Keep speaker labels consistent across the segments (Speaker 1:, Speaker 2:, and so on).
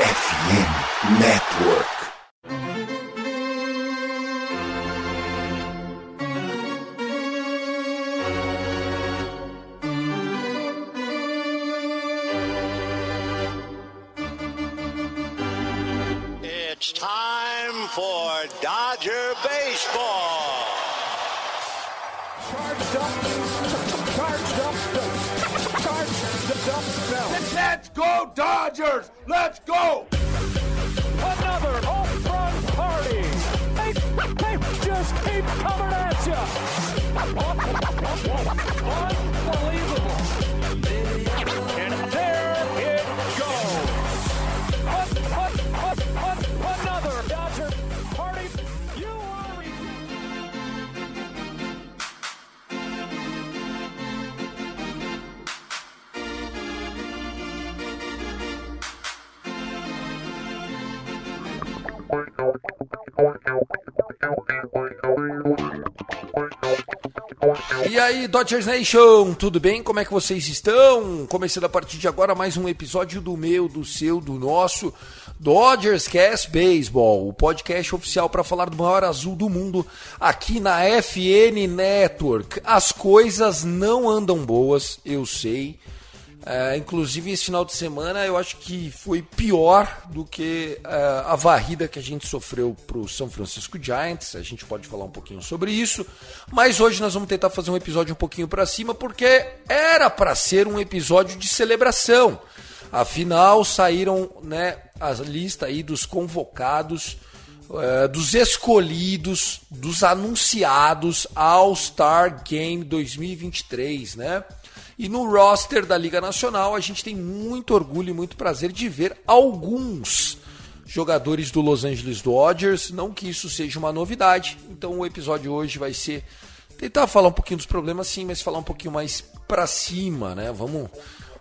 Speaker 1: FM Network.
Speaker 2: It's time for Dodger Baseball.
Speaker 3: Charged up, charged up, charged up,
Speaker 4: Let's go Dodgers! Let's go!
Speaker 3: Another home run party. They, they just keep coming at you. Unbelievable.
Speaker 5: E aí, Dodgers Nation, tudo bem? Como é que vocês estão? Começando a partir de agora mais um episódio do meu, do seu, do nosso Dodgers Cast Baseball, o podcast oficial para falar do maior azul do mundo aqui na FN Network. As coisas não andam boas, eu sei. É, inclusive, esse final de semana eu acho que foi pior do que é, a varrida que a gente sofreu para o São Francisco Giants. A gente pode falar um pouquinho sobre isso. Mas hoje nós vamos tentar fazer um episódio um pouquinho para cima, porque era para ser um episódio de celebração. Afinal, saíram né, a lista aí dos convocados, é, dos escolhidos, dos anunciados All-Star Game 2023, né? E no roster da Liga Nacional, a gente tem muito orgulho e muito prazer de ver alguns jogadores do Los Angeles Dodgers. Não que isso seja uma novidade. Então o episódio hoje vai ser tentar falar um pouquinho dos problemas sim, mas falar um pouquinho mais pra cima, né? Vamos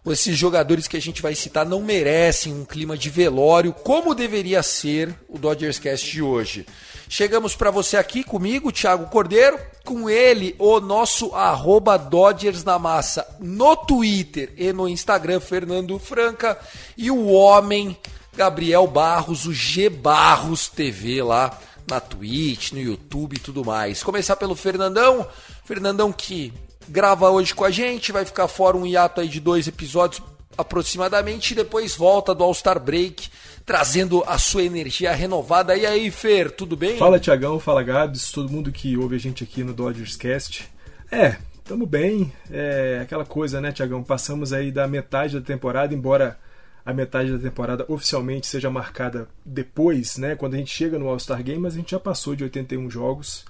Speaker 5: esses jogadores que a gente vai citar não merecem um clima de velório como deveria ser o Dodgers Cast de hoje. Chegamos para você aqui comigo, Thiago Cordeiro, com ele, o nosso arroba Dodgers na massa no Twitter e no Instagram, Fernando Franca, e o homem Gabriel Barros, o G Barros TV lá na Twitch, no YouTube e tudo mais. Começar pelo Fernandão, Fernandão que grava hoje com a gente, vai ficar fora um hiato aí de dois episódios aproximadamente e depois volta do All-Star Break, trazendo a sua energia renovada. E aí, Fer, tudo bem?
Speaker 6: Fala Tiagão, fala Gabs, todo mundo que ouve a gente aqui no Dodgers Cast. É, tamo bem, é aquela coisa, né, Tiagão? Passamos aí da metade da temporada, embora a metade da temporada oficialmente seja marcada depois, né, quando a gente chega no All-Star Game, mas a gente já passou de 81 jogos.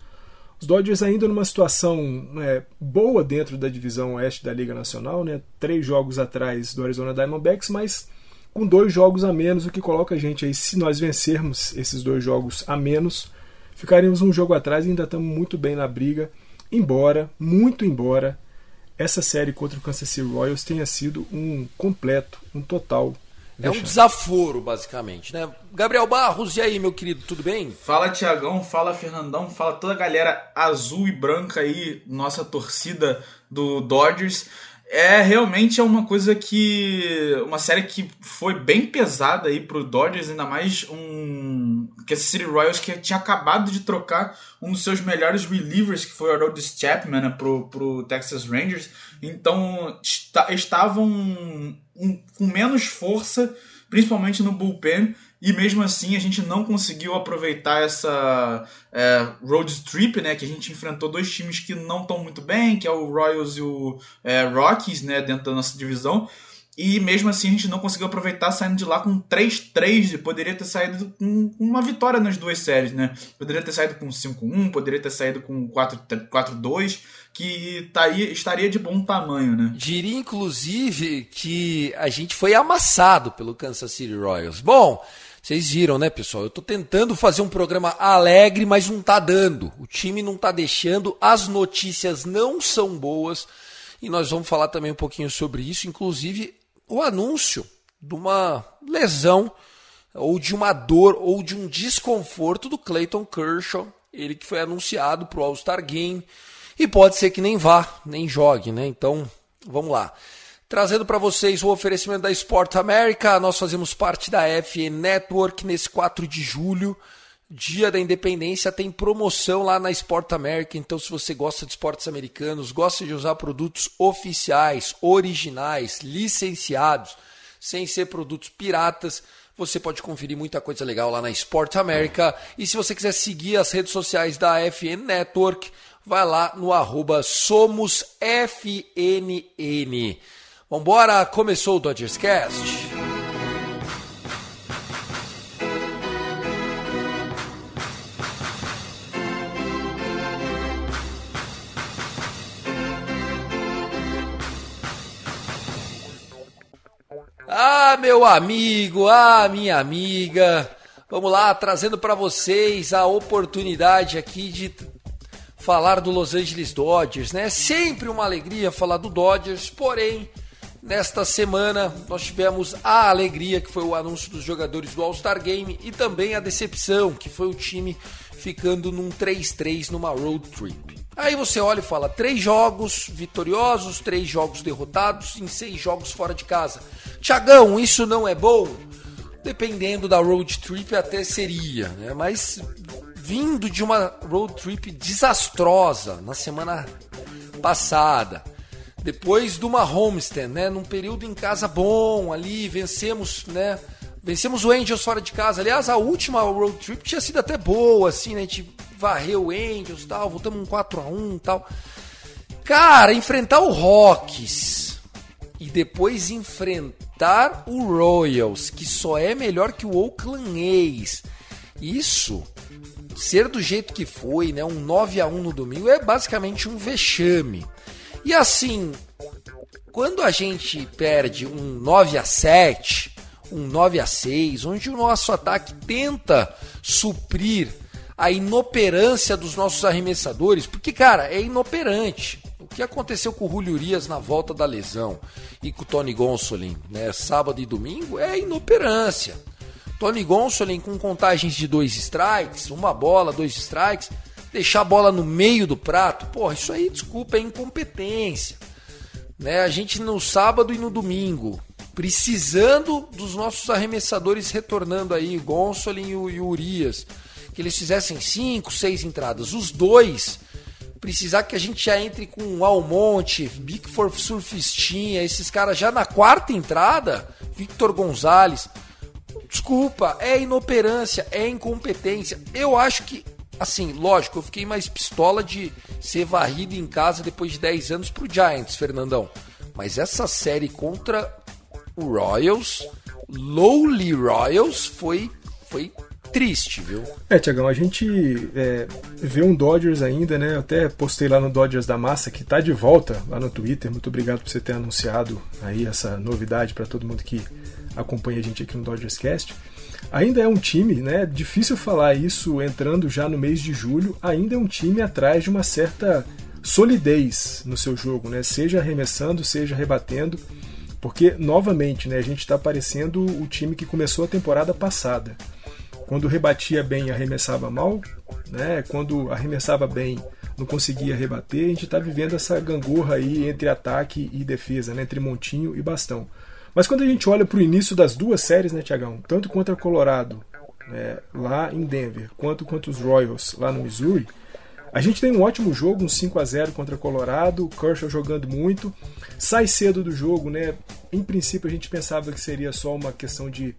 Speaker 6: Os Dodgers ainda numa situação né, boa dentro da divisão oeste da Liga Nacional, né? Três jogos atrás do Arizona Diamondbacks, mas com dois jogos a menos, o que coloca a gente aí, se nós vencermos esses dois jogos a menos, ficaremos um jogo atrás e ainda estamos muito bem na briga, embora, muito embora, essa série contra o Kansas City Royals tenha sido um completo, um total
Speaker 5: É um desaforo, basicamente, né? Gabriel Barros, e aí, meu querido, tudo bem?
Speaker 7: Fala Tiagão, fala Fernandão, fala toda a galera azul e branca aí, nossa torcida do Dodgers. É realmente é uma coisa que. Uma série que foi bem pesada aí pro Dodgers, ainda mais um. Que esse City Royals que tinha acabado de trocar um dos seus melhores relievers, que foi o Aroldis Chapman, né, pro, pro Texas Rangers. Então esta- estavam um- com menos força, principalmente no bullpen, e mesmo assim a gente não conseguiu aproveitar essa é, road trip, né? Que a gente enfrentou dois times que não estão muito bem, que é o Royals e o é, Rockies, né? Dentro da nossa divisão. E mesmo assim a gente não conseguiu aproveitar saindo de lá com 3-3 e poderia ter saído com uma vitória nas duas séries, né? Poderia ter saído com 5-1, poderia ter saído com 4-2, que aí, estaria de bom tamanho, né?
Speaker 5: Diria, inclusive, que a gente foi amassado pelo Kansas City Royals. Bom, vocês viram, né, pessoal? Eu tô tentando fazer um programa alegre, mas não tá dando. O time não tá deixando, as notícias não são boas. E nós vamos falar também um pouquinho sobre isso, inclusive o anúncio de uma lesão ou de uma dor ou de um desconforto do Clayton Kershaw, ele que foi anunciado para o All-Star Game e pode ser que nem vá, nem jogue, né? Então, vamos lá. Trazendo para vocês o oferecimento da Sport America, nós fazemos parte da FN Network nesse 4 de julho, dia da independência, tem promoção lá na Sport America. Então, se você gosta de esportes americanos, gosta de usar produtos oficiais, originais, licenciados, sem ser produtos piratas, você pode conferir muita coisa legal lá na Sport America. E se você quiser seguir as redes sociais da FN Network, vai lá no arroba SomosFNN. Vambora, começou o Dodgers Cast. Ah, meu amigo, ah, minha amiga. Vamos lá, trazendo para vocês a oportunidade aqui de falar do Los Angeles Dodgers, né? Sempre uma alegria falar do Dodgers, porém, nesta semana nós tivemos a alegria que foi o anúncio dos jogadores do All-Star Game e também a decepção, que foi o time ficando num 3-3 numa road trip. Aí você olha e fala: três jogos vitoriosos, três jogos derrotados em seis jogos fora de casa. Tiagão, isso não é bom? Dependendo da road trip, até seria, né? Mas vindo de uma road trip desastrosa na semana passada, depois de uma homestand, né? Num período em casa bom ali, vencemos, né? Vencemos o Angels fora de casa. Aliás, a última road trip tinha sido até boa, assim, né? A gente varreu o Angels tal, voltamos um 4x1 e tal. Cara, enfrentar o Rockies e depois enfrentar o Royals, que só é melhor que o Oakland A's. Isso, ser do jeito que foi, né, um 9 a 1 no domingo é basicamente um vexame. E assim, quando a gente perde um 9 a 7, um 9 a 6, onde o nosso ataque tenta suprir a inoperância dos nossos arremessadores, porque, cara, é inoperante. O que aconteceu com o Julio Urias na volta da lesão e com o Tony Gonsolin, né, sábado e domingo, é inoperância. Tony Gonsolin com contagens de dois strikes, uma bola, dois strikes, deixar a bola no meio do prato, porra, isso aí, desculpa, é incompetência. Né, a gente no sábado e no domingo, precisando dos nossos arremessadores retornando aí, Gonsolin e o Urias que eles fizessem cinco, seis entradas. Os dois precisar que a gente já entre com Almonte, Big for Surfistinha, esses caras já na quarta entrada, Victor Gonzalez. Desculpa, é inoperância, é incompetência. Eu acho que, assim, lógico, eu fiquei mais pistola de ser varrido em casa depois de 10 anos pro Giants, Fernandão. Mas essa série contra o Royals, Lowly Royals, foi, foi triste, viu?
Speaker 6: É, Tiagão, a gente é, vê um Dodgers ainda, né? Eu até postei lá no Dodgers da Massa que tá de volta lá no Twitter. Muito obrigado por você ter anunciado aí essa novidade para todo mundo que acompanha a gente aqui no Dodgers Cast. Ainda é um time, né? Difícil falar isso entrando já no mês de julho. Ainda é um time atrás de uma certa solidez no seu jogo, né? Seja arremessando, seja rebatendo. Porque, novamente, né, a gente está parecendo o time que começou a temporada passada. Quando rebatia bem, arremessava mal, né? Quando arremessava bem, não conseguia rebater. A gente está vivendo essa gangorra aí entre ataque e defesa, né? entre montinho e bastão. Mas quando a gente olha para o início das duas séries, né, Tiagão? Tanto contra Colorado, né, lá em Denver, quanto contra os Royals, lá no Missouri, a gente tem um ótimo jogo, um 5 a 0 contra Colorado, o Kershaw jogando muito, sai cedo do jogo, né? Em princípio a gente pensava que seria só uma questão de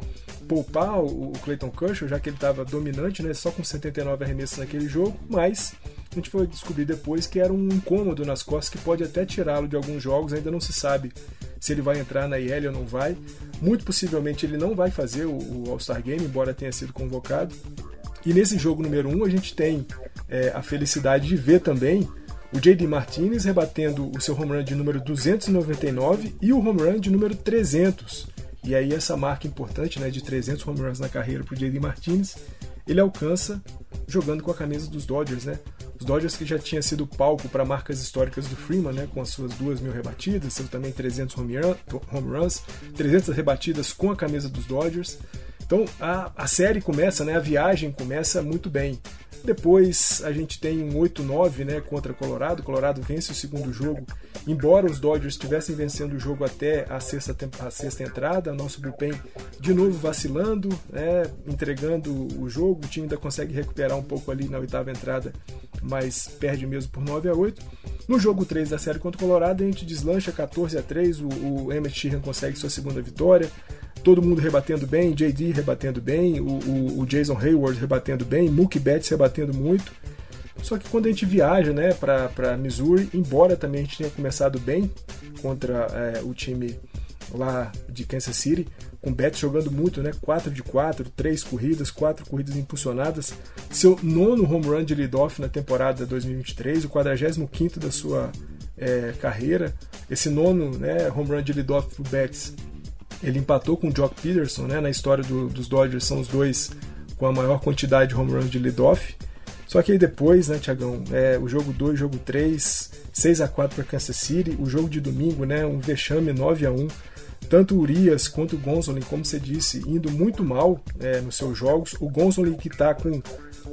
Speaker 6: poupar o Clayton Kershaw, já que ele estava dominante, né? Só com 79 arremessos naquele jogo, mas a gente foi descobrir depois que era um incômodo nas costas que pode até tirá-lo de alguns jogos, ainda não se sabe se ele vai entrar na IL ou não vai. Muito possivelmente ele não vai fazer o All-Star Game, embora tenha sido convocado. E nesse jogo número 1 um, a gente tem é, a felicidade de ver também o J.D. Martinez rebatendo o seu home run de número 299 e o home run de número 300. E aí essa marca importante né, de 300 home runs na carreira para o J.D. Martinez, ele alcança jogando com a camisa dos Dodgers, né? Os Dodgers que já tinha sido palco para marcas históricas do Freeman, né? Com as suas 2 mil rebatidas, seu também 300 home runs, 300 rebatidas com a camisa dos Dodgers. Então a, a série começa, né, a viagem começa muito bem. Depois a gente tem um 8-9 né, contra Colorado. Colorado vence o segundo jogo. Embora os Dodgers estivessem vencendo o jogo até a sexta, a sexta entrada, nosso bullpen de novo vacilando, né, entregando o jogo. O time ainda consegue recuperar um pouco ali na oitava entrada, mas perde mesmo por 9 a 8. No jogo 3 da série contra Colorado, a gente deslancha 14 a 3. O, o Emmett Sheehan consegue sua segunda vitória todo mundo rebatendo bem, JD rebatendo bem, o, o, o Jason Hayward rebatendo bem, Mookie Betts rebatendo muito. Só que quando a gente viaja né, para Missouri, embora também a gente tenha começado bem contra é, o time lá de Kansas City, com Betts jogando muito, né? 4 de 4, 3 corridas, 4 corridas impulsionadas, seu nono home run de leadoff na temporada 2023, o 45 da sua é, carreira. Esse nono né, home run de leadoff pro Betts ele empatou com o Jock Peterson, né? Na história do, dos Dodgers são os dois com a maior quantidade de home runs de leadoff. Só que aí depois, né, Tiagão, é, o jogo 2, jogo 3, 6 a 4 para Kansas City, o jogo de domingo, né, um vexame 9 a 1 tanto o Urias quanto o Gonzolin, como você disse, indo muito mal é, nos seus jogos. O Gonzolin que está com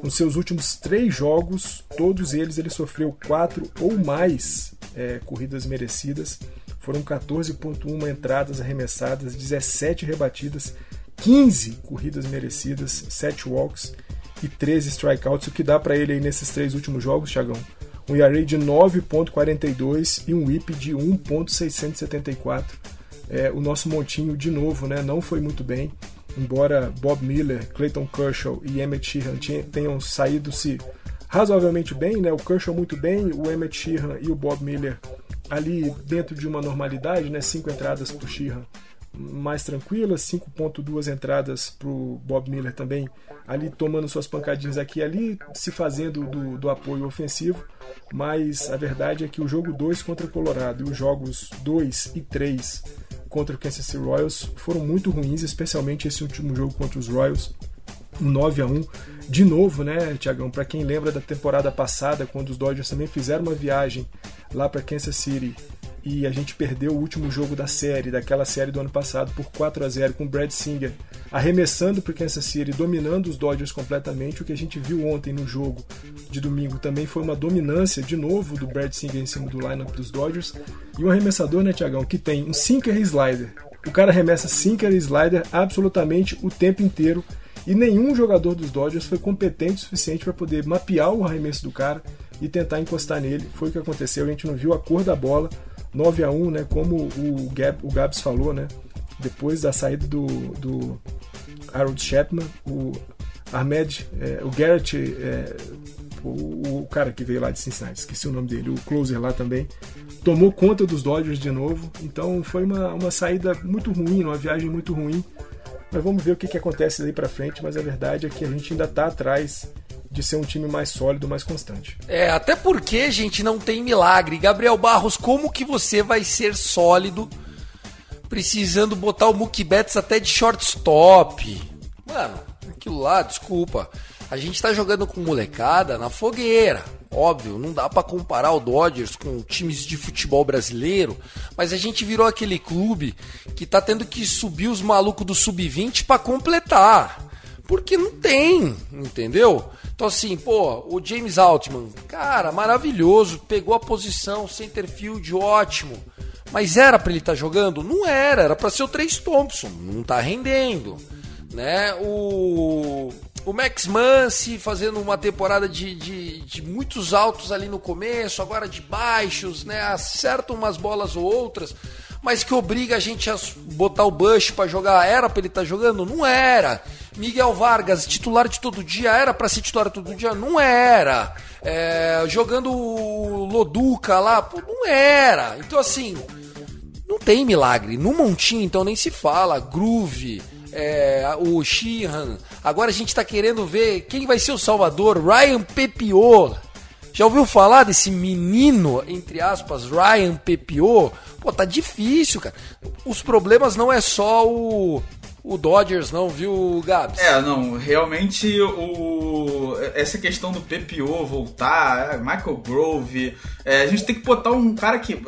Speaker 6: os seus últimos três jogos, todos eles ele sofreu quatro ou mais é, corridas merecidas. Foram 14,1 entradas arremessadas, 17 rebatidas, 15 corridas merecidas, 7 walks e 13 strikeouts, o que dá para ele aí nesses três últimos jogos, Thiagão. Um ERA de 9.42 e um whip de 1.674. É, o nosso montinho, de novo, né, não foi muito bem. Embora Bob Miller, Clayton Kershaw e Emmett Sheehan tenham saído se razoavelmente bem, né, o Kershaw muito bem, o Emmett Sheehan e o Bob Miller ali dentro de uma normalidade, né? Cinco entradas para Sheehan mais tranquilas, 5.2 entradas para o Bob Miller também, ali tomando suas pancadinhas aqui e ali, se fazendo do, do apoio ofensivo, mas a verdade é que o jogo 2 contra o Colorado e os jogos 2 e 3 contra o Kansas City Royals foram muito ruins, especialmente esse último jogo contra os Royals, um 9 a 1 de novo, né, Tiagão? Para quem lembra da temporada passada, quando os Dodgers também fizeram uma viagem lá para Kansas City e a gente perdeu o último jogo da série, daquela série do ano passado, por 4 a 0 com o Brad Singer arremessando para Kansas City, dominando os Dodgers completamente. O que a gente viu ontem no jogo de domingo também foi uma dominância de novo do Brad Singer em cima do lineup dos Dodgers. E um arremessador, né, Tiagão, que tem um sinker e slider. O cara arremessa sinker e slider absolutamente o tempo inteiro e nenhum jogador dos Dodgers foi competente o suficiente para poder mapear o arremesso do cara e tentar encostar nele. Foi o que aconteceu, a gente não viu a cor da bola. 9 a 1 né? Como o, Gab, o Gabs falou, né? Depois da saída do, do Harold Chapman, o Ahmed, é, o Garrett, é, o, o, cara que veio lá de Cincinnati, esqueci o nome dele, o closer lá também, tomou conta dos Dodgers de novo. Então foi uma, uma saída muito ruim, uma viagem muito ruim mas vamos ver o que, que acontece daí para frente. Mas a verdade é que a gente ainda está atrás de ser um time mais sólido, mais constante.
Speaker 5: É, até porque, gente, não tem milagre. Gabriel Barros, como que você vai ser sólido precisando botar o Mookie Betts até de shortstop? Mano, aquilo lá, desculpa. A gente tá jogando com molecada na fogueira. Óbvio, não dá para comparar o Dodgers com times de futebol brasileiro, mas a gente virou aquele clube que tá tendo que subir os malucos do sub-20 para completar. Porque não tem, entendeu? Então assim, pô, o James Altman, cara, maravilhoso, pegou a posição, center field ótimo. Mas era para ele estar tá jogando? Não era, era para ser o Trey Thompson, não tá rendendo, né? O o Max Muncy fazendo uma temporada de, de, de, muitos altos ali no começo, agora de baixos, né? Acerta umas bolas ou outras, mas que obriga a gente a botar o Bush para jogar. Era para ele estar tá jogando? Não era. Miguel Vargas, titular de todo dia, era para ser titular todo dia? Não era. É, jogando o Loduca lá, pô, não era. Então, assim, não tem milagre. No Montinho, então, nem se fala. Groove é, o Sheehan. Agora a gente está querendo ver quem vai ser o Salvador, Ryan Pepiot. Já ouviu falar desse menino, entre aspas, Ryan Pepiot? Pô, tá difícil, cara. Os problemas não é só o, o Dodgers, não, viu, Gabs?
Speaker 7: É, não, realmente o, essa questão do PPO voltar, é, Michael Grove, é, a gente tem que botar um cara que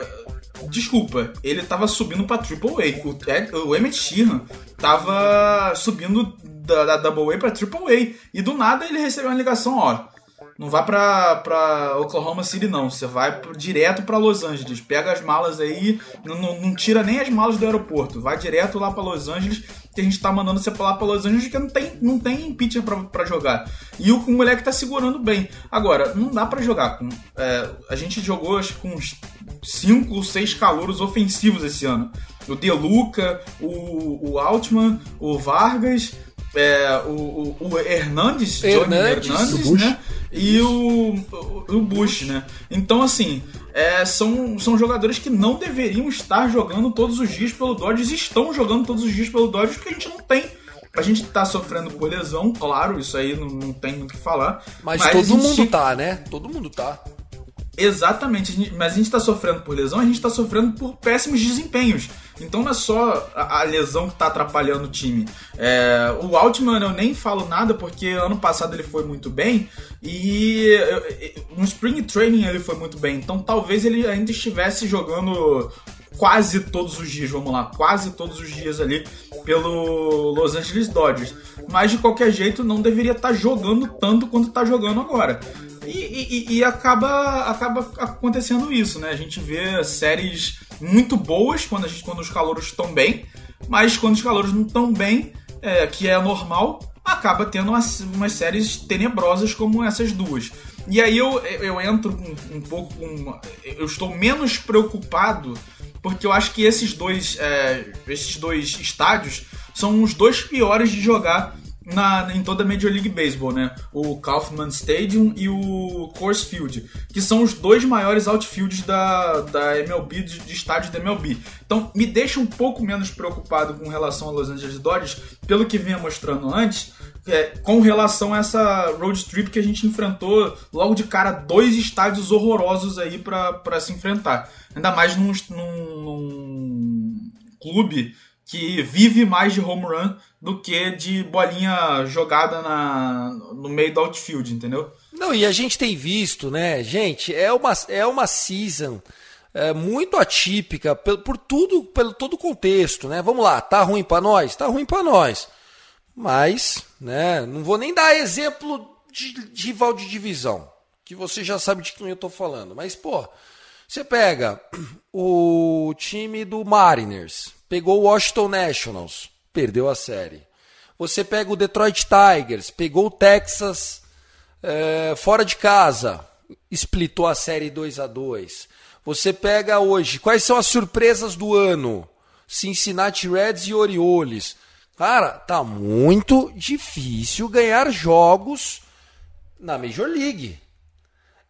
Speaker 7: desculpa, ele tava subindo pra Triple A. O, Ted, o Emmett Sheehan tava subindo da, da Double A pra Triple A. E do nada ele recebeu uma ligação, ó. Não vá pra, pra Oklahoma City, não. Você vai direto pra Los Angeles. Pega as malas aí, não, não, tira nem as malas do aeroporto. Vai direto lá pra Los Angeles, que a gente tá mandando você pra lá pra Los Angeles, porque não tem, não tem pitcher pra, pra jogar. E o, o moleque tá segurando bem. Agora, não dá pra jogar. Com, é, a gente jogou, acho que com uns 5 ou 6 calouros ofensivos esse ano. O Deluca, o, o Altman, o Vargas é, o, o, o Hernandes,
Speaker 5: Hernandes,
Speaker 7: Hernandes né? E o, o, Bush, né? Então, assim, é, são, são jogadores que não deveriam estar jogando todos os dias pelo Dodgers e estão jogando todos os dias pelo Dodgers porque a gente não tem. A gente tá sofrendo por lesão, claro, isso aí não, não tem o que falar.
Speaker 5: Mas, mas todo mundo tá, né? Todo mundo tá.
Speaker 7: Exatamente, mas a gente está sofrendo por lesão, a gente está sofrendo por péssimos desempenhos. Então não é só a, a lesão que está atrapalhando o time. É, o Altman eu nem falo nada porque ano passado ele foi muito bem e no Spring Training ele foi muito bem. Então talvez ele ainda estivesse jogando quase todos os dias, vamos lá, quase todos os dias ali pelo Los Angeles Dodgers. Mas de qualquer jeito não deveria estar tá jogando tanto quanto está jogando agora. E, e, e, acaba, acaba acontecendo isso, né? A gente vê séries muito boas quando, gente, quando os calouros estão bem, mas quando os calouros não estão bem, é, que é normal, acaba tendo umas, umas, séries tenebrosas como essas duas. E aí eu, eu entro um, um pouco. Um, eu estou menos preocupado porque eu acho que esses dois, é, esses dois estádios são os dois piores de jogar na, em toda a Major League Baseball, né? O Kaufman Stadium e o Coors Field, que são os dois maiores outfields da, da MLB, de, de estádios da MLB. Então, me deixa um pouco menos preocupado com relação a Los Angeles Dodgers, pelo que vinha mostrando antes, é, com relação a essa road trip que a gente enfrentou logo de cara dois estádios horrorosos aí para se enfrentar. Ainda mais num, num, num clube que vive mais de home run do que de bolinha jogada na, no meio do outfield, entendeu?
Speaker 5: Não, e a gente tem visto, né, gente, é uma, é uma season é, muito atípica por, por tudo, pelo todo o contexto, né? Vamos lá, tá ruim para nós? Tá ruim para nós. Mas, né, não vou nem dar exemplo de, de rival de divisão, que você já sabe de quem eu tô falando. Mas, pô, você pega o time do Mariners, pegou o Washington Nationals, perdeu a série. Você pega o Detroit Tigers, pegou o Texas é, fora de casa, splitou a série 2 a 2 Você pega hoje, quais são as surpresas do ano? Cincinnati Reds e Orioles. Cara, tá muito difícil ganhar jogos na Major League.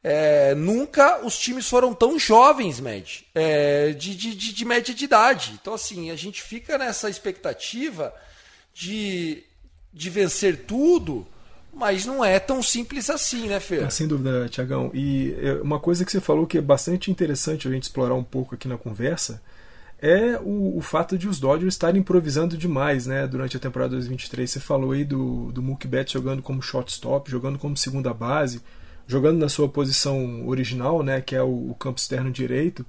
Speaker 5: É, nunca os times foram tão jovens, Med, é, de, de, de, de, média de idade. Então, assim, a gente fica nessa expectativa de, de vencer tudo, mas não é tão simples assim, né, Fer?
Speaker 6: Ah, sem dúvida, Tiagão. E é, uma coisa que você falou que é bastante interessante a gente explorar um pouco aqui na conversa é o, o fato de os Dodgers estarem improvisando demais né, durante a temporada 2023. Você falou aí do, do Mookie Betts jogando como shortstop, jogando como segunda base jogando na sua posição original, né, que é o, o, campo externo direito.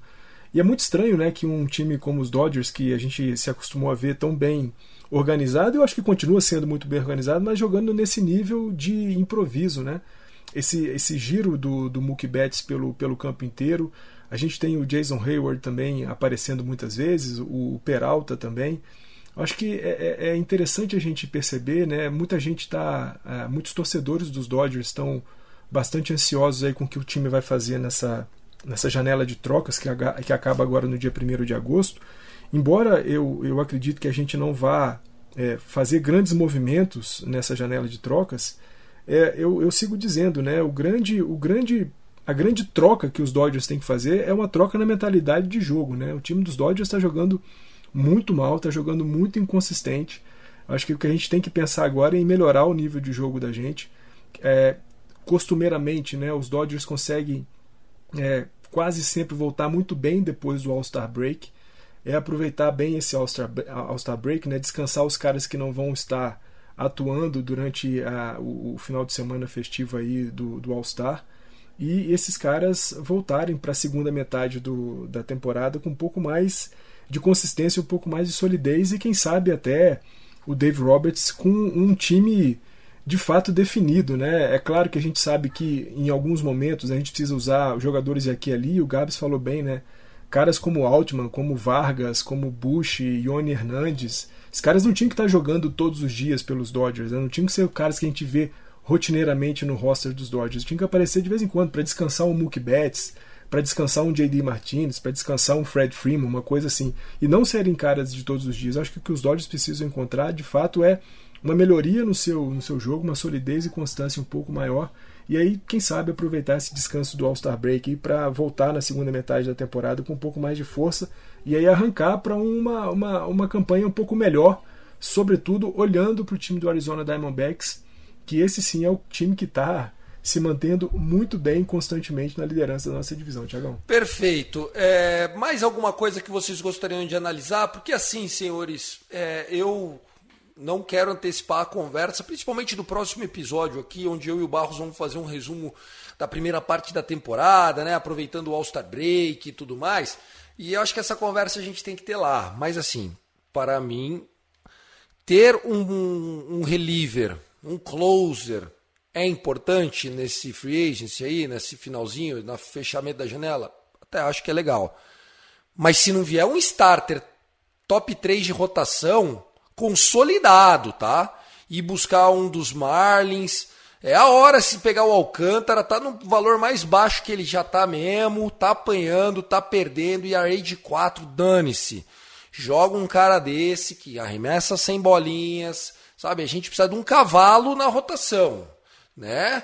Speaker 6: E é muito estranho, né, que um time como os Dodgers, que a gente se acostumou a ver tão bem organizado, eu acho que continua sendo muito bem organizado, mas jogando nesse nível de improviso, né? Esse, esse giro do, do Mookie Betts pelo, pelo campo inteiro. A gente tem o Jason Hayward também aparecendo muitas vezes, o Peralta também. Acho que é, é, é interessante a gente perceber, né? Muita gente está, é, muitos torcedores dos Dodgers estão bastante ansiosos aí com o que o time vai fazer nessa, nessa janela de trocas que, que acaba agora no dia 1 de agosto. Embora eu, eu acredito que a gente não vá é, fazer grandes movimentos nessa janela de trocas, é, eu, eu sigo dizendo, né, o grande, o grande, a grande troca que os Dodgers têm que fazer é uma troca na mentalidade de jogo. Né? O time dos Dodgers está jogando muito mal, está jogando muito inconsistente. Acho que o que a gente tem que pensar agora é em melhorar o nível de jogo da gente. É, costumeiramente, né, os Dodgers conseguem é, quase sempre voltar muito bem depois do All-Star Break. É aproveitar bem esse All-Star All Break, né, descansar os caras que não vão estar atuando durante a, o, o, final de semana festivo aí do, do All-Star e esses caras voltarem para a segunda metade do, da temporada com um pouco mais de consistência, um pouco mais de solidez e quem sabe até o Dave Roberts com um time de fato definido, né? É claro que a gente sabe que em alguns momentos a gente precisa usar jogadores aqui e ali, o Gabs falou bem, né? Caras como Altman, como Vargas, como Bush, Ione Hernandes, esses caras não tinham que estar jogando todos os dias pelos Dodgers, né? não tinham que ser caras que a gente vê rotineiramente no roster dos Dodgers. Tinha que aparecer de vez em quando para descansar um Mookie Betts, para descansar um JD Martinez, para descansar um Fred Freeman, uma coisa assim. E não serem caras de todos os dias. Acho que o que os Dodgers precisam encontrar, de fato, é uma melhoria no seu, no seu jogo, uma solidez e constância um pouco maior. E aí, quem sabe, aproveitar esse descanso do All-Star Break para voltar na segunda metade da temporada com um pouco mais de força e aí arrancar para uma, uma, uma campanha um pouco melhor, sobretudo olhando para o time do Arizona Diamondbacks que esse sim é o time que está se mantendo muito bem constantemente na liderança da nossa divisão, Tiagão.
Speaker 5: Perfeito. É, mais alguma coisa que vocês gostariam de analisar? Porque assim, senhores, é, eu não quero antecipar a conversa, principalmente do próximo episódio aqui, onde eu e o Barros vamos fazer um resumo da primeira parte da temporada, né? Aproveitando o All-Star Break e tudo mais. E eu acho que essa conversa a gente tem que ter lá. Mas assim, para mim, ter um, um, reliever um closer é importante nesse free agency aí, nesse finalzinho, no fechamento da janela? Até acho que é legal. Mas se não vier um starter top 3 de rotação, consolidado, tá? E buscar um dos Marlins. É a hora se pegar o Alcântara, tá no valor mais baixo que ele já tá mesmo, tá apanhando, tá perdendo e a de 4, dane-se. Joga um cara desse que arremessa sem bolinhas, Sabe, a gente precisa de um cavalo na rotação, né?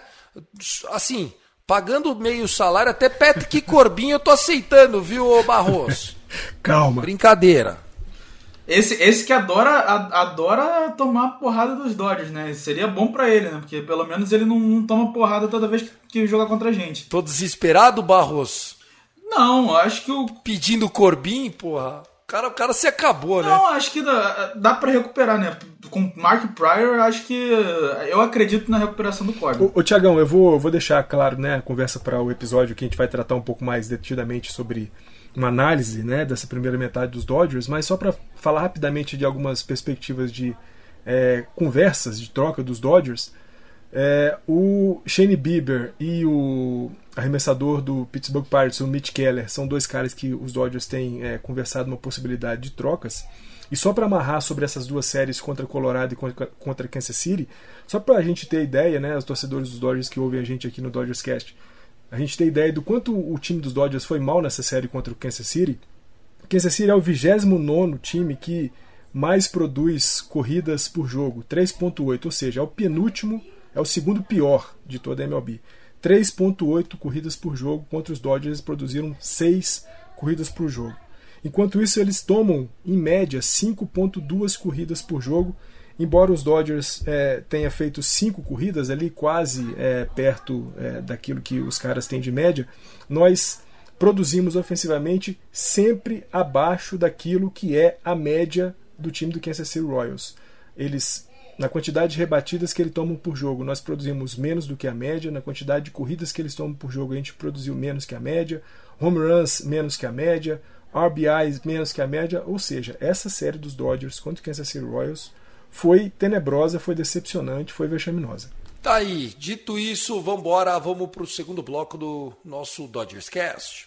Speaker 5: Assim, pagando meio salário, até Patrick Corbin eu tô aceitando, viu, Barros?
Speaker 6: Calma.
Speaker 5: Brincadeira.
Speaker 7: Esse, esse que adora, adora tomar porrada dos Dodgers, né? Seria bom para ele, né? Porque pelo menos ele não, não toma porrada toda vez que, que joga contra a gente.
Speaker 5: Tô desesperado, Barros?
Speaker 7: Não, acho que o.
Speaker 5: Pedindo Corbin, porra cara, o cara se acabou, né?
Speaker 7: Não, acho que dá, dá para recuperar, né? Com Mark Pryor, acho que eu acredito na recuperação do Corbin.
Speaker 6: Ô, ô Tiagão, eu vou, vou deixar claro, né, a conversa para o episódio que a gente vai tratar um pouco mais detidamente sobre uma análise, né, dessa primeira metade dos Dodgers, mas só para falar rapidamente de algumas perspectivas de é, conversas, de troca dos Dodgers. É, o Shane Bieber e o arremessador do Pittsburgh Pirates, o Mitch Keller, são dois caras que os Dodgers têm é, conversado uma possibilidade de trocas. E só para amarrar sobre essas duas séries contra Colorado e contra, contra Kansas City, só para a gente ter ideia, né, os torcedores dos Dodgers que ouvem a gente aqui no Dodgers Cast, a gente ter ideia do quanto o time dos Dodgers foi mal nessa série contra o Kansas City. Kansas City é o 29 time que mais produz corridas por jogo, 3.8, ou seja, é o penúltimo é o segundo pior de toda a MLB. 3.8 corridas por jogo contra os Dodgers produziram 6 corridas por jogo. Enquanto isso, eles tomam, em média, 5.2 corridas por jogo. Embora os Dodgers é, tenha feito 5 corridas ali, quase é, perto é, daquilo que os caras têm de média, nós produzimos ofensivamente sempre abaixo daquilo que é a média do time do Kansas City Royals. Eles na quantidade de rebatidas que eles tomam por jogo, nós produzimos menos do que a média. Na quantidade de corridas que eles tomam por jogo, a gente produziu menos que a média. Home runs, menos que a média. RBIs, menos que a média. Ou seja, essa série dos Dodgers contra o Kansas City Royals foi tenebrosa, foi decepcionante, foi vexaminosa.
Speaker 5: Tá aí. Dito isso, vamos embora. Vamos para o segundo bloco do nosso Dodgers Cast.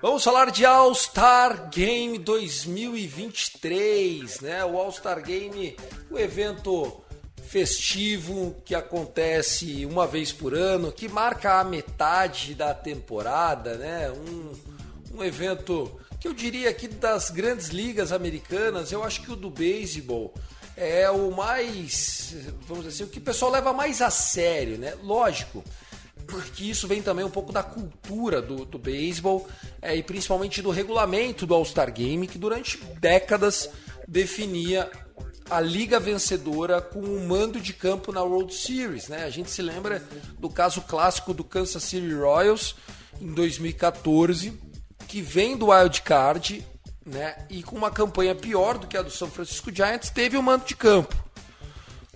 Speaker 5: Vamos falar de All-Star Game 2023, né? O All-Star Game, o evento festivo que acontece uma vez por ano, que marca a metade da temporada, né? Um, um evento que eu diria que das grandes ligas americanas, eu acho que o do beisebol é o mais, vamos dizer assim, o que o pessoal leva mais a sério, né? Lógico, que isso vem também um pouco da cultura do, do beisebol é, e principalmente do regulamento do All-Star Game, que durante décadas definia a liga vencedora com um mando de campo na World Series. Né? A gente se lembra do caso clássico do Kansas City Royals em 2014, que vem do wild card né, e com uma campanha pior do que a do São Francisco Giants, teve o mando de campo.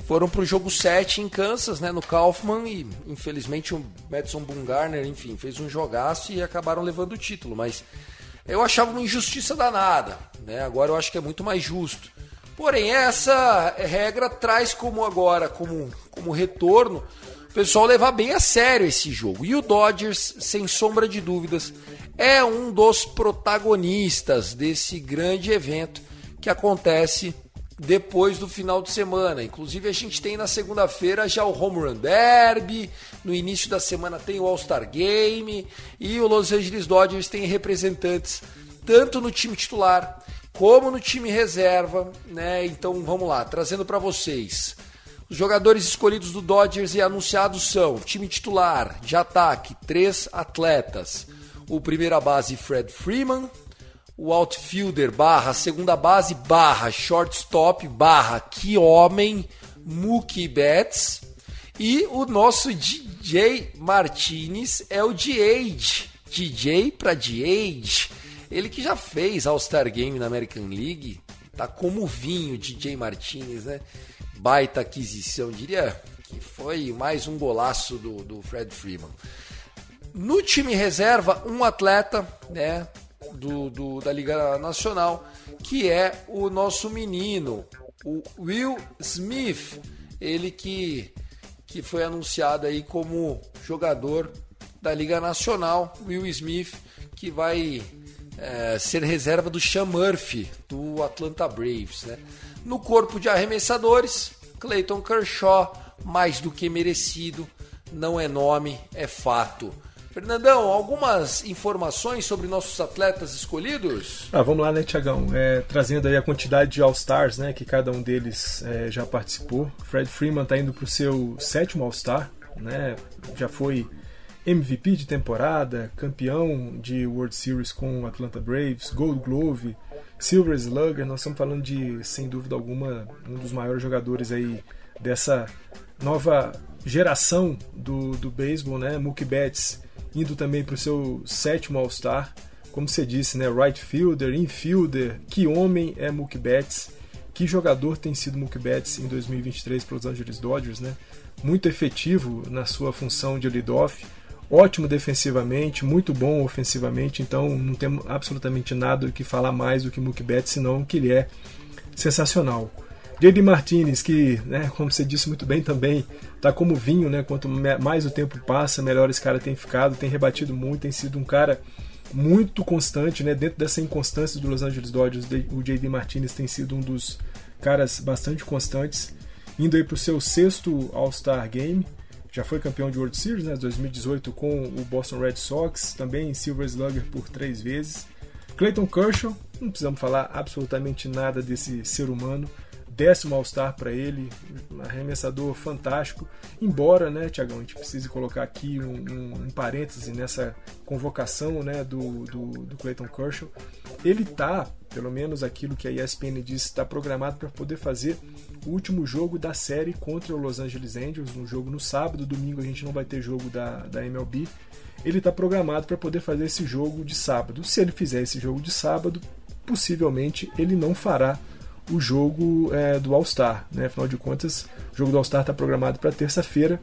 Speaker 5: Foram para o jogo 7 em Kansas, né, no Kaufman, e infelizmente o Madison Bumgarner, enfim, fez um jogaço e acabaram levando o título. Mas eu achava uma injustiça danada, né? agora eu acho que é muito mais justo. Porém, essa regra traz como agora, como, como retorno, o pessoal levar bem a sério esse jogo. E o Dodgers, sem sombra de dúvidas, é um dos protagonistas desse grande evento que acontece depois do final de semana. Inclusive a gente tem na segunda-feira já o Home Run Derby, no início da semana tem o All-Star Game e o Los Angeles Dodgers tem representantes tanto no time titular como no time reserva, né? Então vamos lá, trazendo para vocês. Os jogadores escolhidos do Dodgers e anunciados são: time titular de ataque, três atletas. O primeira base Fred Freeman, o outfielder barra segunda base barra shortstop barra que homem Mookie Betts e o nosso DJ Martinez é o DH, DJ para DH ele que já fez All-Star Game na American League, tá como vinho DJ Martinez, né? Baita aquisição, diria que foi mais um golaço do, do Fred Freeman. No time reserva, um atleta, né, do, do, da Liga Nacional, que é o nosso menino, o Will Smith, ele que, que foi anunciado aí como jogador da Liga Nacional, Will Smith, que vai é, ser reserva do Sean Murphy, do Atlanta Braves. Né? No corpo de arremessadores, Clayton Kershaw, mais do que merecido, não é nome, é fato. Fernandão, algumas informações sobre nossos atletas escolhidos?
Speaker 6: Ah, vamos lá, né, Tiagão? É, trazendo aí a quantidade de All-Stars né, que cada um deles é, já participou. Fred Freeman está indo para o seu sétimo All-Star, né? já foi MVP de temporada, campeão de World Series com o Atlanta Braves, Gold Glove, Silver Slugger. Nós estamos falando de, sem dúvida alguma, um dos maiores jogadores aí dessa nova geração do, do beisebol, né? Mookie Betts indo também para o seu sétimo All-Star. Como você disse, né? Right fielder, infielder. Que homem é Mookie Betts? Que jogador tem sido Mookie Betts em 2023 para os Angeles Dodgers, né? Muito efetivo na sua função de leadoff ótimo defensivamente, muito bom ofensivamente, então não temos absolutamente nada que falar mais do que Betts, senão que ele é sensacional. J.D. Martinez, que, né, como você disse muito bem também, tá como vinho, né? Quanto mais o tempo passa, melhor esse cara tem ficado, tem rebatido muito, tem sido um cara muito constante, né? Dentro dessa inconstância do Los Angeles Dodgers, o J.D. Martinez tem sido um dos caras bastante constantes, indo aí para o seu sexto All-Star Game já foi campeão de World Series, né, 2018 com o Boston Red Sox, também Silver Slugger por três vezes. Clayton Kershaw, não precisamos falar absolutamente nada desse ser humano, décimo All-Star para ele, um arremessador fantástico. Embora, né, Tiagão, a gente precise colocar aqui um, um, um parêntese nessa convocação né, do, do, do Clayton Kershaw, ele tá, pelo menos aquilo que a ESPN disse, está programado para poder fazer último jogo da série contra o Los Angeles Angels, um jogo no sábado, domingo a gente não vai ter jogo da, da MLB. Ele está programado para poder fazer esse jogo de sábado. Se ele fizer esse jogo de sábado, possivelmente ele não fará o jogo é, do All-Star. Né? Afinal de contas, o jogo do All-Star está programado para terça-feira,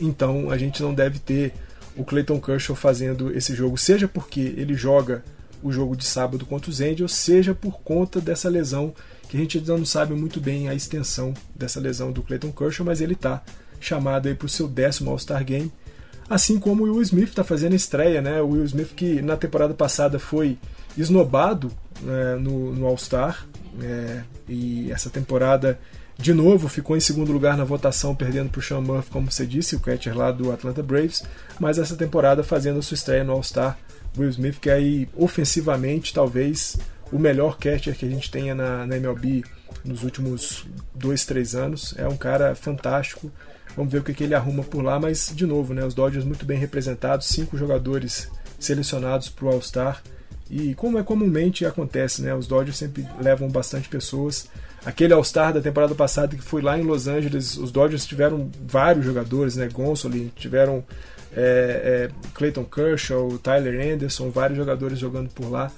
Speaker 6: então a gente não deve ter o Clayton Kershaw fazendo esse jogo, seja porque ele joga o jogo de sábado contra os Angels, seja por conta dessa lesão, que a gente ainda não sabe muito bem a extensão dessa lesão do Clayton Kershaw, mas ele está chamado para o seu décimo All-Star Game. Assim como o Will Smith está fazendo estreia, né? O Will Smith que na temporada passada foi esnobado né, no, no All-Star, é, e essa temporada, de novo, ficou em segundo lugar na votação, perdendo para o Sean Murphy, como você disse, o catcher lá do Atlanta Braves. Mas essa temporada fazendo sua estreia no All-Star, Will Smith, que aí ofensivamente talvez o melhor catcher que a gente tenha na, na MLB nos últimos dois, três anos. É um cara fantástico. Vamos ver o que, que ele arruma por lá, mas de novo, né, os Dodgers muito bem representados, cinco jogadores selecionados para o All-Star. E como é comumente acontece, né? Os Dodgers sempre levam bastante pessoas. Aquele All-Star da temporada passada que foi lá em Los Angeles, os Dodgers tiveram vários jogadores, né? Gonsolin, tiveram é, é, Clayton Kershaw, Tyler Anderson, vários jogadores jogando por lá.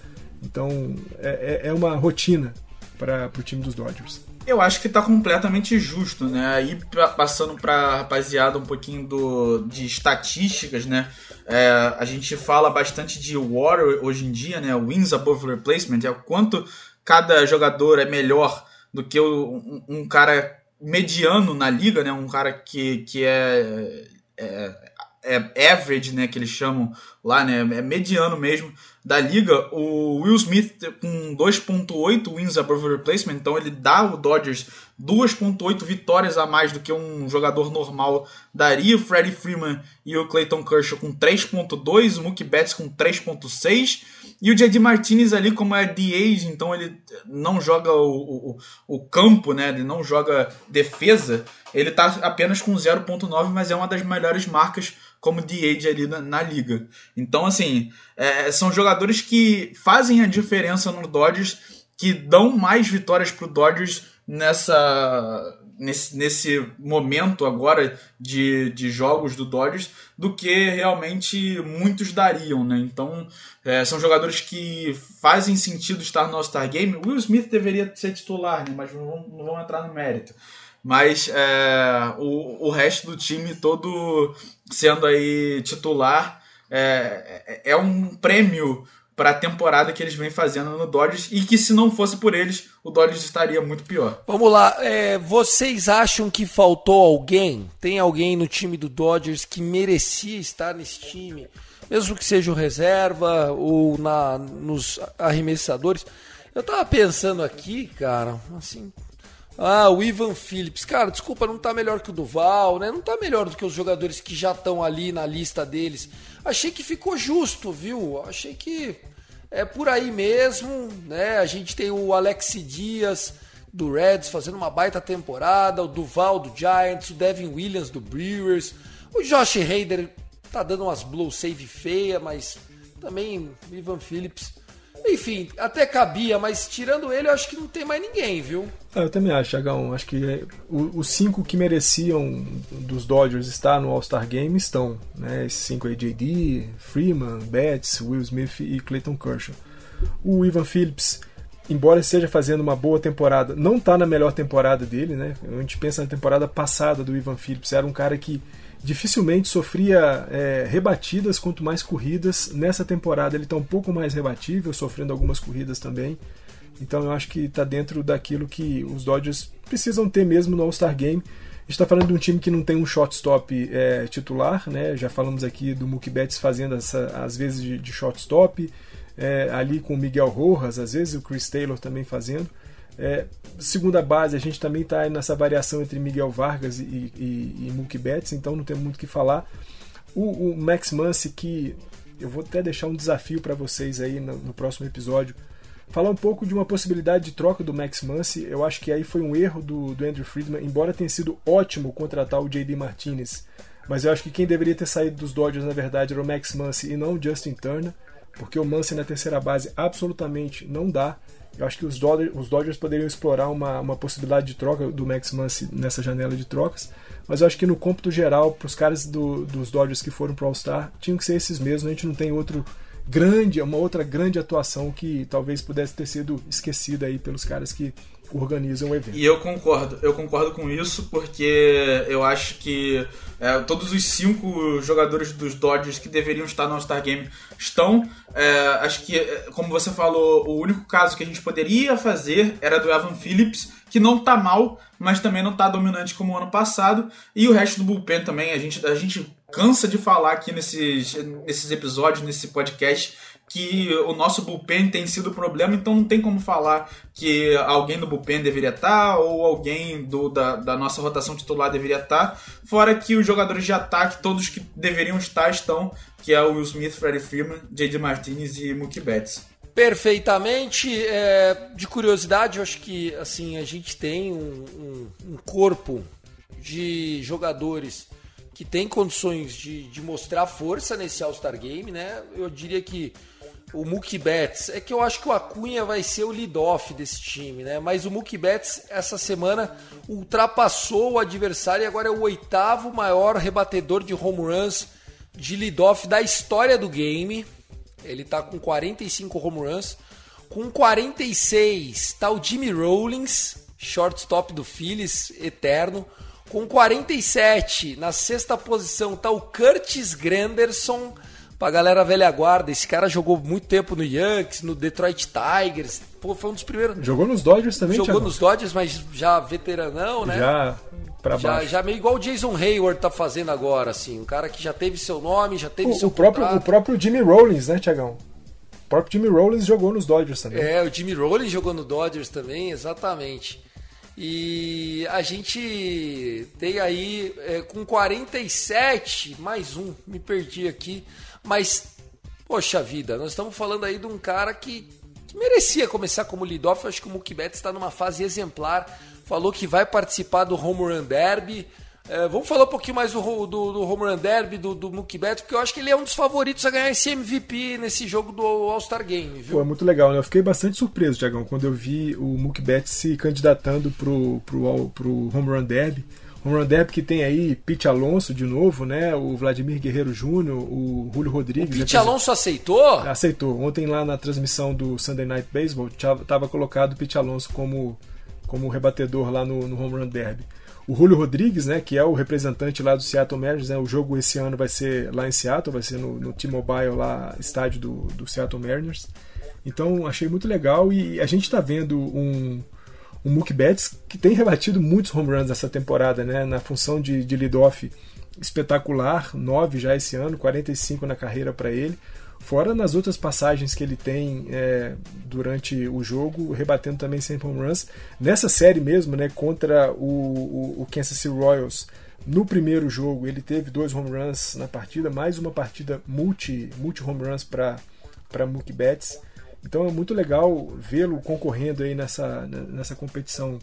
Speaker 6: Então é, é, é uma rotina para o time dos Dodgers.
Speaker 7: Eu acho que está completamente justo, né? Aí passando para rapaziada um pouquinho do, de estatísticas, né? É, a gente fala bastante de WAR hoje em dia, né? Wins above replacement, é o quanto cada jogador é melhor do que um, um cara mediano na liga, né? Um cara que, que é, é, é average, né? Que eles chamam lá, né? É mediano mesmo da liga, o Will Smith com 2.8 wins above replacement, então ele dá o Dodgers 2.8 vitórias a mais do que um jogador normal daria. O Freddie Freeman e o Clayton Kershaw com 3.2, o Mookie Betts com 3.6 e o JD Martinez ali como é DH, então ele não joga o, o, o campo, né? Ele não joga defesa. Ele está apenas com 0.9, mas é uma das melhores marcas como DH ali na, na liga. Então, assim, é, são jogadores que fazem a diferença no Dodgers, que dão mais vitórias para o Dodgers nessa, nesse, nesse momento agora de, de jogos do Dodgers do que realmente muitos dariam, né? Então, é, são jogadores que fazem sentido estar no All-Star Game. Will Smith deveria ser titular, né? Mas não não vamos entrar no mérito mas é, o, o resto do time todo sendo aí titular é, é, é um prêmio para a temporada que eles vêm fazendo no Dodgers e que se não fosse por eles, o Dodgers estaria muito pior.
Speaker 5: Vamos lá, é, vocês acham que faltou alguém? Tem alguém no time do Dodgers que merecia estar nesse time, mesmo que seja o reserva ou na, nos arremessadores? Eu tava pensando aqui, cara, assim, ah, o Ivan Phillips. Cara, desculpa, não tá melhor que o Duval, né? Não tá melhor do que os jogadores que já estão ali na lista deles. Achei que ficou justo, viu? Achei que é por aí mesmo, né? A gente tem o Alex Dias do Reds fazendo uma baita temporada, o Duval do Giants, o Devin Williams do Brewers, o Josh Hader tá dando umas blow save feia, mas também o Ivan Phillips enfim, até cabia, mas tirando ele, eu acho que não tem mais ninguém, viu?
Speaker 6: Ah, eu também acho, Chagão. Acho que é, os cinco que mereciam dos Dodgers estar no All-Star Game estão. Né? Esses cinco aí, JD, Freeman, Betts, Will Smith e Clayton Kershaw. O Ivan Phillips, embora esteja fazendo uma boa temporada, não está na melhor temporada dele, né? A gente pensa na temporada passada do Ivan Phillips, era um cara que dificilmente sofria é, rebatidas quanto mais corridas. Nessa temporada ele está um pouco mais rebatível, sofrendo algumas corridas também. Então eu acho que está dentro daquilo que os Dodgers precisam ter mesmo no All-Star Game. Está falando de um time que não tem um shortstop é, titular, né? Já falamos aqui do Mookie Betts fazendo essa, às vezes de, de shortstop, é, ali com o Miguel Rojas, às vezes o Chris Taylor também fazendo. É, segunda base, a gente também está nessa variação entre Miguel Vargas e, e, e Mookie Betts, então não tem muito o que falar. O, o, Max Muncy, que eu vou até deixar um desafio para vocês aí no, no, próximo episódio, falar um pouco de uma possibilidade de troca do Max Muncy. Eu acho que aí foi um erro do, do Andrew Friedman, embora tenha sido ótimo contratar o JD Martinez, mas eu acho que quem deveria ter saído dos Dodgers, na verdade, era o Max Muncy e não o Justin Turner, porque o Muncy na terceira base absolutamente não dá. Eu acho que os Dodgers, os Dodgers poderiam explorar uma, uma possibilidade de troca do Max Muncy nessa janela de trocas, mas eu acho que no cômputo geral, para os caras do, dos Dodgers que foram para o All-Star, tinham que ser esses mesmos. A gente não tem outro grande, uma outra grande atuação que talvez pudesse ter sido esquecida aí pelos caras que organizam o evento.
Speaker 7: E eu concordo, eu concordo com isso, porque eu acho que é, todos os cinco jogadores dos Dodgers que deveriam estar no All-Star Game estão. É, acho que, como você falou, o único caso que a gente poderia fazer era do Evan Phillips, que não tá mal, mas também não tá dominante como o ano passado. E o resto do bullpen também, a gente, a gente cansa de falar aqui nesses, nesses episódios, nesse podcast, que o nosso bullpen tem sido problema, então não tem como falar que alguém do bullpen deveria estar ou alguém do, da, da nossa rotação titular deveria estar, fora que os jogadores de ataque, todos que deveriam estar, estão, que é o Will Smith, Freddie Freeman, J.D. Martinez e Mookie Betts.
Speaker 5: Perfeitamente. É, de curiosidade, eu acho que assim a gente tem um, um, um corpo de jogadores que tem condições de, de mostrar força nesse All-Star Game, né? Eu diria que o Mookie Betts. É que eu acho que o Acunha vai ser o lead-off desse time, né? Mas o Mookie Betts, essa semana, ultrapassou o adversário e agora é o oitavo maior rebatedor de home runs de lead-off da história do game. Ele tá com 45 home runs. Com 46 tá o Jimmy Rollins, shortstop do Phillies, eterno. Com 47, na sexta posição, tá o Curtis Granderson, pra galera velha guarda. Esse cara jogou muito tempo no Yankees, no Detroit Tigers. Pô, foi um dos primeiros.
Speaker 6: Jogou nos Dodgers também,
Speaker 5: Jogou
Speaker 6: Thiago?
Speaker 5: nos Dodgers, mas já veteranão, né?
Speaker 6: Já pra
Speaker 5: Já,
Speaker 6: baixo.
Speaker 5: já meio igual o Jason Hayward tá fazendo agora, assim. Um cara que já teve seu nome, já teve seu
Speaker 6: O, o, próprio, o
Speaker 5: contrato.
Speaker 6: próprio Jimmy Rollins, né, Tiagão? O próprio Jimmy Rollins jogou nos Dodgers também.
Speaker 5: É, o Jimmy Rollins jogou no Dodgers também, exatamente. E a gente tem aí é, com 47, mais um, me perdi aqui. Mas, poxa vida, nós estamos falando aí de um cara que, que merecia começar como leadoff. Acho que o Mookie Betts está numa fase exemplar. Falou que vai participar do Home Run Derby. É, vamos falar um pouquinho mais do, do, do Home Run Derby, do, do Mookie Betts, porque eu acho que ele é um dos favoritos a ganhar esse MVP nesse jogo do All-Star Game, viu?
Speaker 6: Pô, é muito legal, né? Eu fiquei bastante surpreso, Tiagão, quando eu vi o Mookie Betts se candidatando pro, pro, pro Home Run Derby. Home Run Derby que tem aí Pete Alonso de novo, né? O Vladimir Guerreiro Júnior, o Julio Rodrigues.
Speaker 5: Pete
Speaker 6: né?
Speaker 5: Alonso aceitou?
Speaker 6: Aceitou. Ontem lá na transmissão do Sunday Night Baseball estava colocado o Pete Alonso como, como rebatedor lá no, no Home Run Derby. O Julio Rodrigues, né, que é o representante lá do Seattle Mariners, né, o jogo esse ano vai ser lá em Seattle, vai ser no, no T-Mobile lá, estádio do, do Seattle Mariners. Então achei muito legal e a gente está vendo um, um Mookie Betts que tem rebatido muitos home runs nessa temporada, né, na função de, de leadoff espetacular, 9 já esse ano, 45 na carreira para ele. Fora nas outras passagens que ele tem é, durante o jogo, rebatendo também sem home runs. Nessa série mesmo, né, contra o, o, o Kansas City Royals, no primeiro jogo ele teve dois home runs na partida, mais uma partida multi, multi home runs para Mookie Betts. Então é muito legal vê-lo concorrendo aí nessa, nessa competição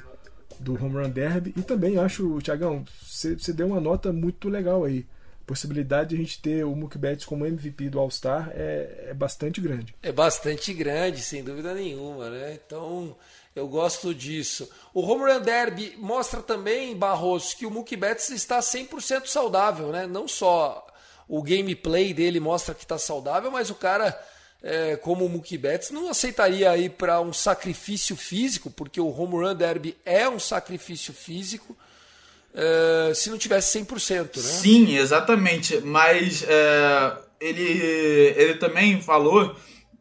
Speaker 6: do Home Run Derby. E também acho, Tiagão, você deu uma nota muito legal aí possibilidade de a gente ter o Mookie Betts como MVP do All-Star é, é, bastante grande.
Speaker 5: É bastante grande, sem dúvida nenhuma, né? Então, eu gosto disso. O Home Run Derby mostra também, Barroso, que o Mookie Betts está 100% saudável, né? Não só o gameplay dele mostra que está saudável, mas o cara, é, como o Mookie Betts, não aceitaria ir para um sacrifício físico, porque o Home Run Derby é um sacrifício físico, Uh, se não tivesse 100%, né?
Speaker 7: Sim, exatamente. Mas uh, ele, ele também falou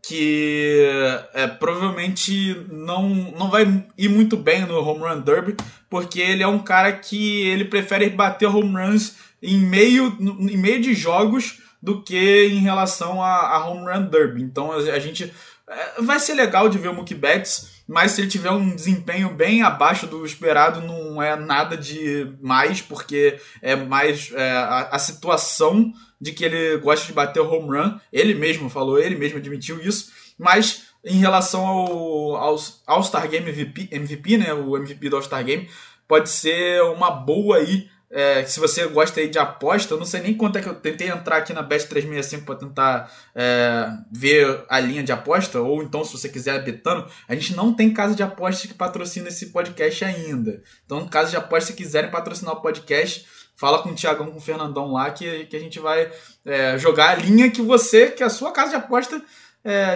Speaker 7: que é, provavelmente não, não vai ir muito bem no Home Run Derby, porque ele é um cara que ele prefere bater home runs em meio, em meio de jogos do que em relação a, a Home Run Derby. Então a, a gente. É, vai ser legal de ver o Mookie Betts mas se ele tiver um desempenho bem abaixo do esperado, não é nada de mais, porque é mais é, a, a, situação de que ele gosta de bater o home run. Ele mesmo falou, ele mesmo admitiu isso. Mas em relação ao, All-Star Game MVP, MVP, né, o MVP do All-Star Game, pode ser uma boa aí é, se você gosta aí de aposta, eu não sei nem quanto é que eu tentei entrar aqui na Bet365 para tentar é, ver a linha de aposta, ou então se você quiser betando, a gente não tem casa de apostas que patrocina esse podcast ainda. Então, caso de aposta, se quiserem patrocinar o podcast, fala com o Tiagão, com o Fernandão lá, que, que a gente vai é, jogar a linha que você, que a sua casa de aposta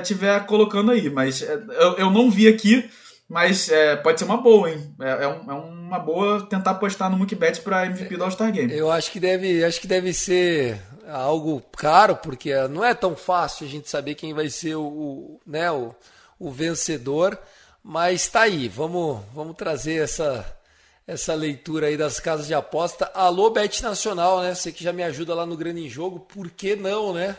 Speaker 7: tiver colocando aí. Mas eu, eu não vi aqui mas é, pode ser uma boa, hein? É, é, um, é uma boa tentar apostar no MookBet para MVP do All-Star Game.
Speaker 5: Eu acho que deve, acho que deve ser algo caro, porque não é tão fácil a gente saber quem vai ser o, o né, o, o vencedor. Mas tá aí, vamos, vamos trazer essa, essa leitura aí das casas de aposta. Alô, Bet Nacional, né? Você que já me ajuda lá no Grande Jogo, por que não, né?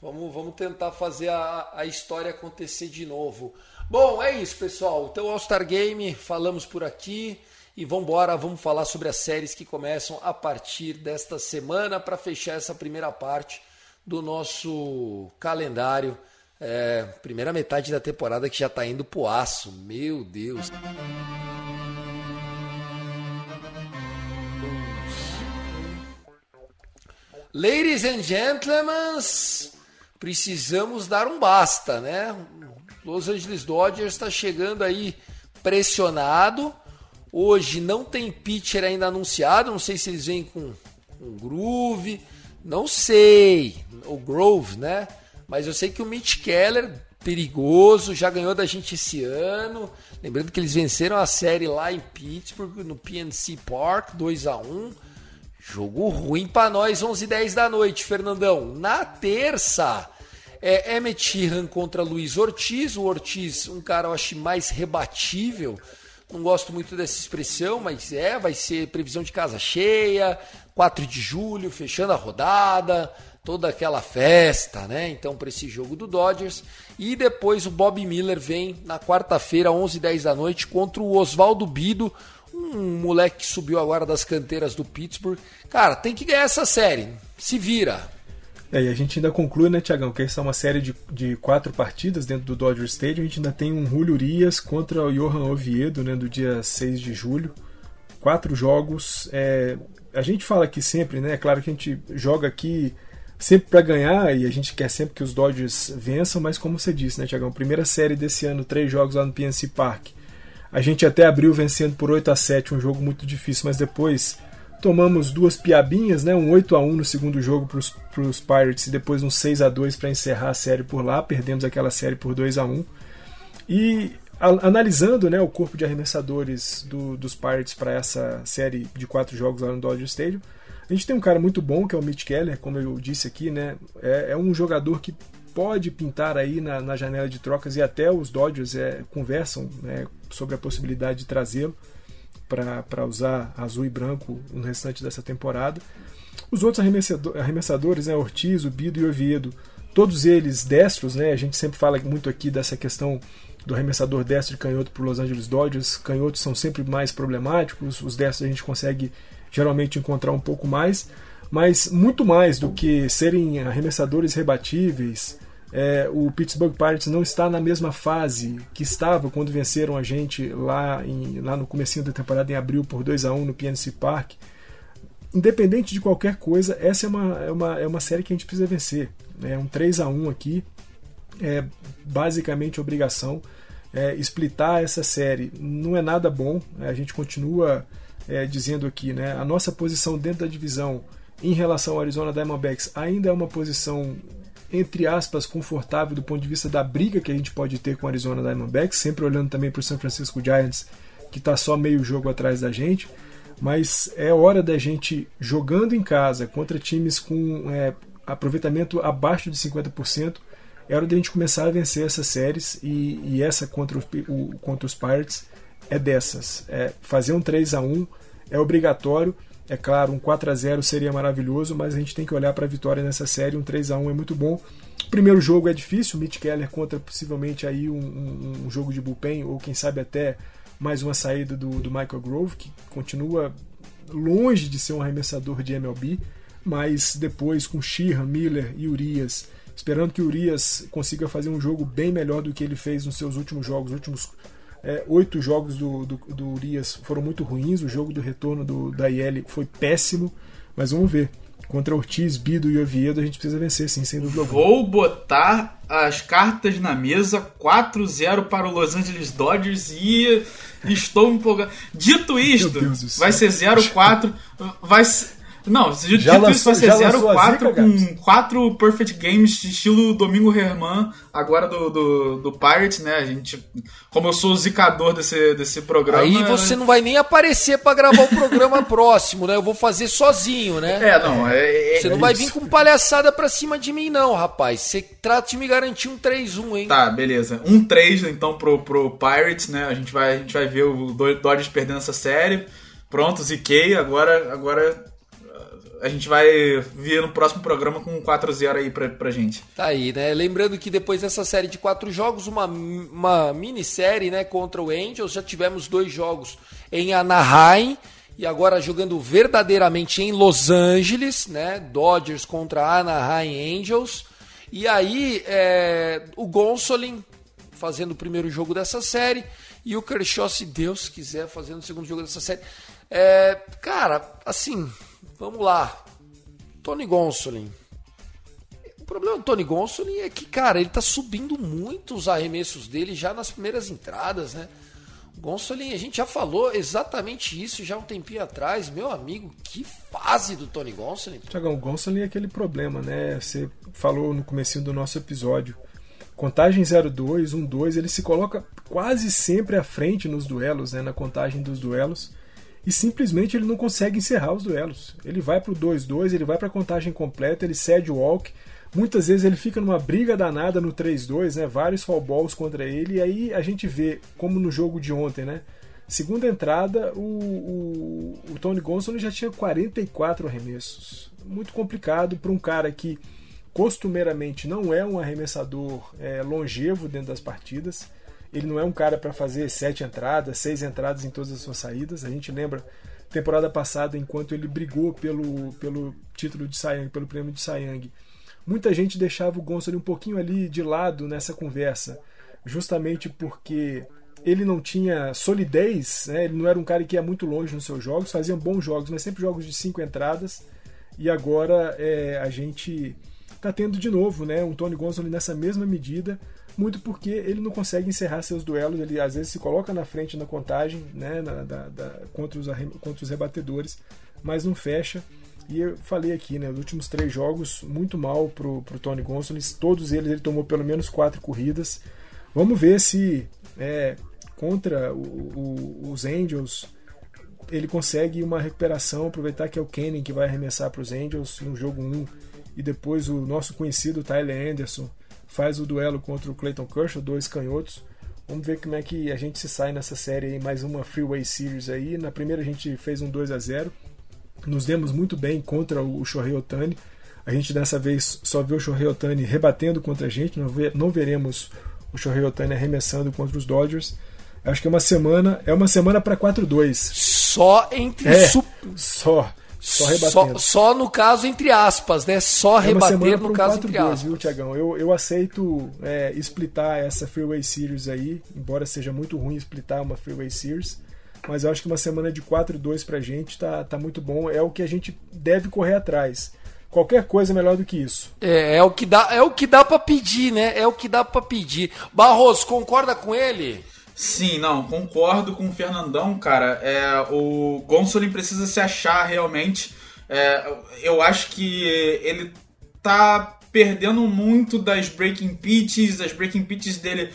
Speaker 5: Vamos, vamos tentar fazer a, a história acontecer de novo. Bom, é isso, pessoal. Então, All-Star Game, falamos por aqui. E vamos embora, vamos falar sobre as séries que começam a partir desta semana para fechar essa primeira parte do nosso calendário. É, primeira metade da temporada que já está indo pro aço. Meu Deus. Ladies and gentlemen, precisamos dar um basta, né? Los Angeles Dodgers está chegando aí pressionado. Hoje não tem pitcher ainda anunciado. Não sei se eles vêm com um groove. Não sei. O Grove, né? Mas eu sei que o Mitch Keller perigoso, já ganhou da gente esse ano. Lembrando que eles venceram a série lá em Pittsburgh, no PNC Park, 2 a 1 Jogo ruim para nós, 11 h 10 da noite, Fernandão. Na terça, é Emmett Sheehan contra Luiz Ortiz. O Ortiz, um cara, eu acho, mais rebatível. Não gosto muito dessa expressão, mas é, vai ser previsão de casa cheia, 4 de julho, fechando a rodada, toda aquela festa, né? Então, para esse jogo do Dodgers. E depois o Bob Miller vem na quarta-feira, 11h10 da noite, contra o Oswaldo Bido, um moleque que subiu agora das canteiras do Pittsburgh. Cara, tem que ganhar essa série. Se vira.
Speaker 6: É, e a gente ainda conclui, né, Tiagão, que essa é uma série de, de quatro partidas dentro do Dodger Stadium. A gente ainda tem um Julio Urias contra o Johan Oviedo, né, do dia 6 de julho. Quatro jogos. É, a gente fala aqui sempre, né? É claro que a gente joga aqui sempre para ganhar e a gente quer sempre que os Dodgers vençam, mas como você disse, né, Tiagão? Primeira série desse ano, três jogos lá no PNC Park. A gente até abriu vencendo por 8 a 7 um jogo muito difícil, mas depois tomamos duas piabinhas, né? Um 8 a 1 no segundo jogo para os Pirates e depois um 6 a 2 para encerrar a série por lá. Perdemos aquela série por 2 a 1 E a, analisando né, o corpo de arremessadores do, dos Pirates para essa série de quatro jogos lá no Dodger Stadium, a gente tem um cara muito bom que é o Mitch Keller, como eu disse aqui, né? É, é um jogador que pode pintar aí na, na, janela de trocas e até os Dodgers é, conversam né, sobre a possibilidade de trazê-lo para usar azul e branco no restante dessa temporada. Os outros arremessador, arremessadores, né, Ortiz, Bido e Oviedo, todos eles destros, né? A gente sempre fala muito aqui dessa questão do arremessador destro e canhoto para os Los Angeles Dodgers. Canhotos são sempre mais problemáticos, os destros a gente consegue geralmente encontrar um pouco mais, mas muito mais do que serem arremessadores rebatíveis, é, o Pittsburgh Pirates não está na mesma fase que estava quando venceram a gente lá, em, lá no comecinho da temporada em abril por 2 a 1 no PNC Park. Independente de qualquer coisa, essa é uma, é uma, é uma série que a gente precisa vencer. É um 3 a 1 aqui, é basicamente obrigação. É, splitar essa série não é nada bom. A gente continua é, dizendo aqui, né, a nossa posição dentro da divisão em relação ao Arizona Diamondbacks ainda é uma posição entre aspas, confortável do ponto de vista da briga que a gente pode ter com o Arizona Diamondbacks, sempre olhando também para o San Francisco Giants, que está só meio jogo atrás da gente. Mas é hora da gente jogando em casa contra times com é, aproveitamento abaixo de 50%. É hora da gente começar a vencer essas séries e, e essa contra, o, contra os Pirates é dessas. É fazer um 3 a 1 é obrigatório é claro, um 4 a 0 seria maravilhoso, mas a gente tem que olhar para a vitória nessa série. Um 3 a 1 é muito bom. O primeiro jogo é difícil, Mitch Keller contra possivelmente aí um, um, um, jogo de bullpen, ou quem sabe até mais uma saída do, do Michael Grove, que continua longe de ser um arremessador de MLB, mas depois com Sheehan, Miller e Urias, esperando que Urias consiga fazer um jogo bem melhor do que ele fez nos seus últimos jogos, últimos é, oito jogos do, do, do, Urias foram muito ruins. O jogo do retorno do, da IL foi péssimo. Mas vamos ver. Contra Ortiz, Bido e Oviedo, a gente precisa vencer, sim, sem dúvida
Speaker 7: alguma. Vou botar as cartas na mesa 4-0 para o Los Angeles Dodgers e estou empolgado. Dito isto, vai ser 0-4. Vai ser. Não, dito já isso, vai ser 0-4 com 4 Perfect Games, estilo Domingo Herman, agora do, do, do Pirates, né? A gente. Como eu sou o zicador desse, desse programa.
Speaker 5: Aí você não vai nem aparecer para gravar o programa próximo, né? Eu vou fazer sozinho, né?
Speaker 7: É, não. É,
Speaker 5: é você não é vai vir com palhaçada pra cima de mim, não, rapaz. Você trata de me garantir um 3-1, hein?
Speaker 7: Tá, beleza. Um 3 então pro, pro Pirates, né? A gente vai, a gente vai ver o Dodgers perdendo essa série. Pronto, ziquei. Agora. agora a gente vai vir no próximo programa com 4-0 aí pra, pra gente.
Speaker 5: Tá aí, né? Lembrando que depois dessa série de quatro jogos, uma, uma minissérie né, contra o Angels, já tivemos dois jogos em Anaheim e agora jogando verdadeiramente em Los Angeles, né? Dodgers contra Anaheim Angels. E aí é, o Gonsolin fazendo o primeiro jogo dessa série e o Kershaw, se Deus quiser, fazendo o segundo jogo dessa série. É, cara, assim, Vamos lá. Tony Gonsolin. O problema do Tony Gonsolin é que, cara, ele tá subindo muito os arremessos dele já nas primeiras entradas, né? Gonsolin, a gente já falou exatamente isso já um tempinho atrás. Meu amigo, que fase do Tony Gonsolin.
Speaker 6: Tiagão, o Gonsolin é aquele problema, né? Você falou no começo do nosso episódio. Contagem 0-2, 1-2, ele se coloca quase sempre à frente nos duelos, né, na contagem dos duelos, e simplesmente ele não consegue encerrar os duelos. Ele vai para o 2-2, ele vai para a contagem completa, ele cede o walk. Muitas vezes ele fica numa briga danada no 3-2, né, vários fall balls contra ele, e aí a gente vê, como no jogo de ontem, né, segunda entrada, o, o, o Tony Gonsolin já tinha 44 arremessos. Muito complicado para um cara que costumeiramente não é um arremessador é, longevo dentro das partidas. Ele não é um cara para fazer sete entradas, seis entradas em todas as suas saídas. A gente lembra temporada passada, enquanto ele brigou pelo, pelo título de Sayang, pelo prêmio de Sayang, muita gente deixava o Gonçalo um pouquinho ali de lado nessa conversa, justamente porque ele não tinha solidez, né? ele não era um cara que ia muito longe nos seus jogos, fazia bons jogos, mas sempre jogos de cinco entradas. E agora é, a gente está tendo de novo né, um Tony Gonsolin nessa mesma medida, muito porque ele não consegue encerrar seus duelos, ele às vezes se coloca na frente na contagem né, na, da, da, contra, os, contra os rebatedores, mas não fecha. E eu falei aqui, né, os últimos três jogos, muito mal pro, pro Tony Gonsolin, todos eles ele tomou pelo menos quatro corridas. Vamos ver se é, contra o, o, os Angels ele consegue uma recuperação, aproveitar que é o Kenny que vai arremessar para os Angels no jogo 1 e depois o nosso conhecido Tyler Anderson faz o duelo contra o Clayton Kershaw, dois canhotos. Vamos ver como é que a gente se sai nessa série aí, mais uma Freeway Series aí. Na primeira a gente fez um 2 a 0 nos demos muito bem contra o Shohei Otani. A gente dessa vez só viu o Shohei Otani rebatendo contra a gente, não, não veremos o Shohei Otani arremessando contra os Dodgers. Acho que é uma semana, é uma semana para 4-2.
Speaker 5: Só entre
Speaker 6: é, só. Só rebatendo.
Speaker 5: Só, só, no caso, entre aspas, né? Só é rebater no caso, entre aspas.
Speaker 6: Viu, Tiagão? Eu, eu aceito é, splitar essa Freeway Series aí, embora seja muito ruim splitar uma Freeway Series. Mas eu acho que uma semana de 4-2 pra gente tá, tá muito bom. É o que a gente deve correr atrás. Qualquer coisa é melhor do que isso.
Speaker 5: É, é o que dá, é o que dá para pedir, né? É o que dá para pedir. Barros, concorda com ele?
Speaker 7: Sim, não, concordo com o Fernandão, cara. É, o Gonsolin precisa se achar realmente. É, eu acho que ele tá perdendo muito das breaking pitches, as breaking pitches dele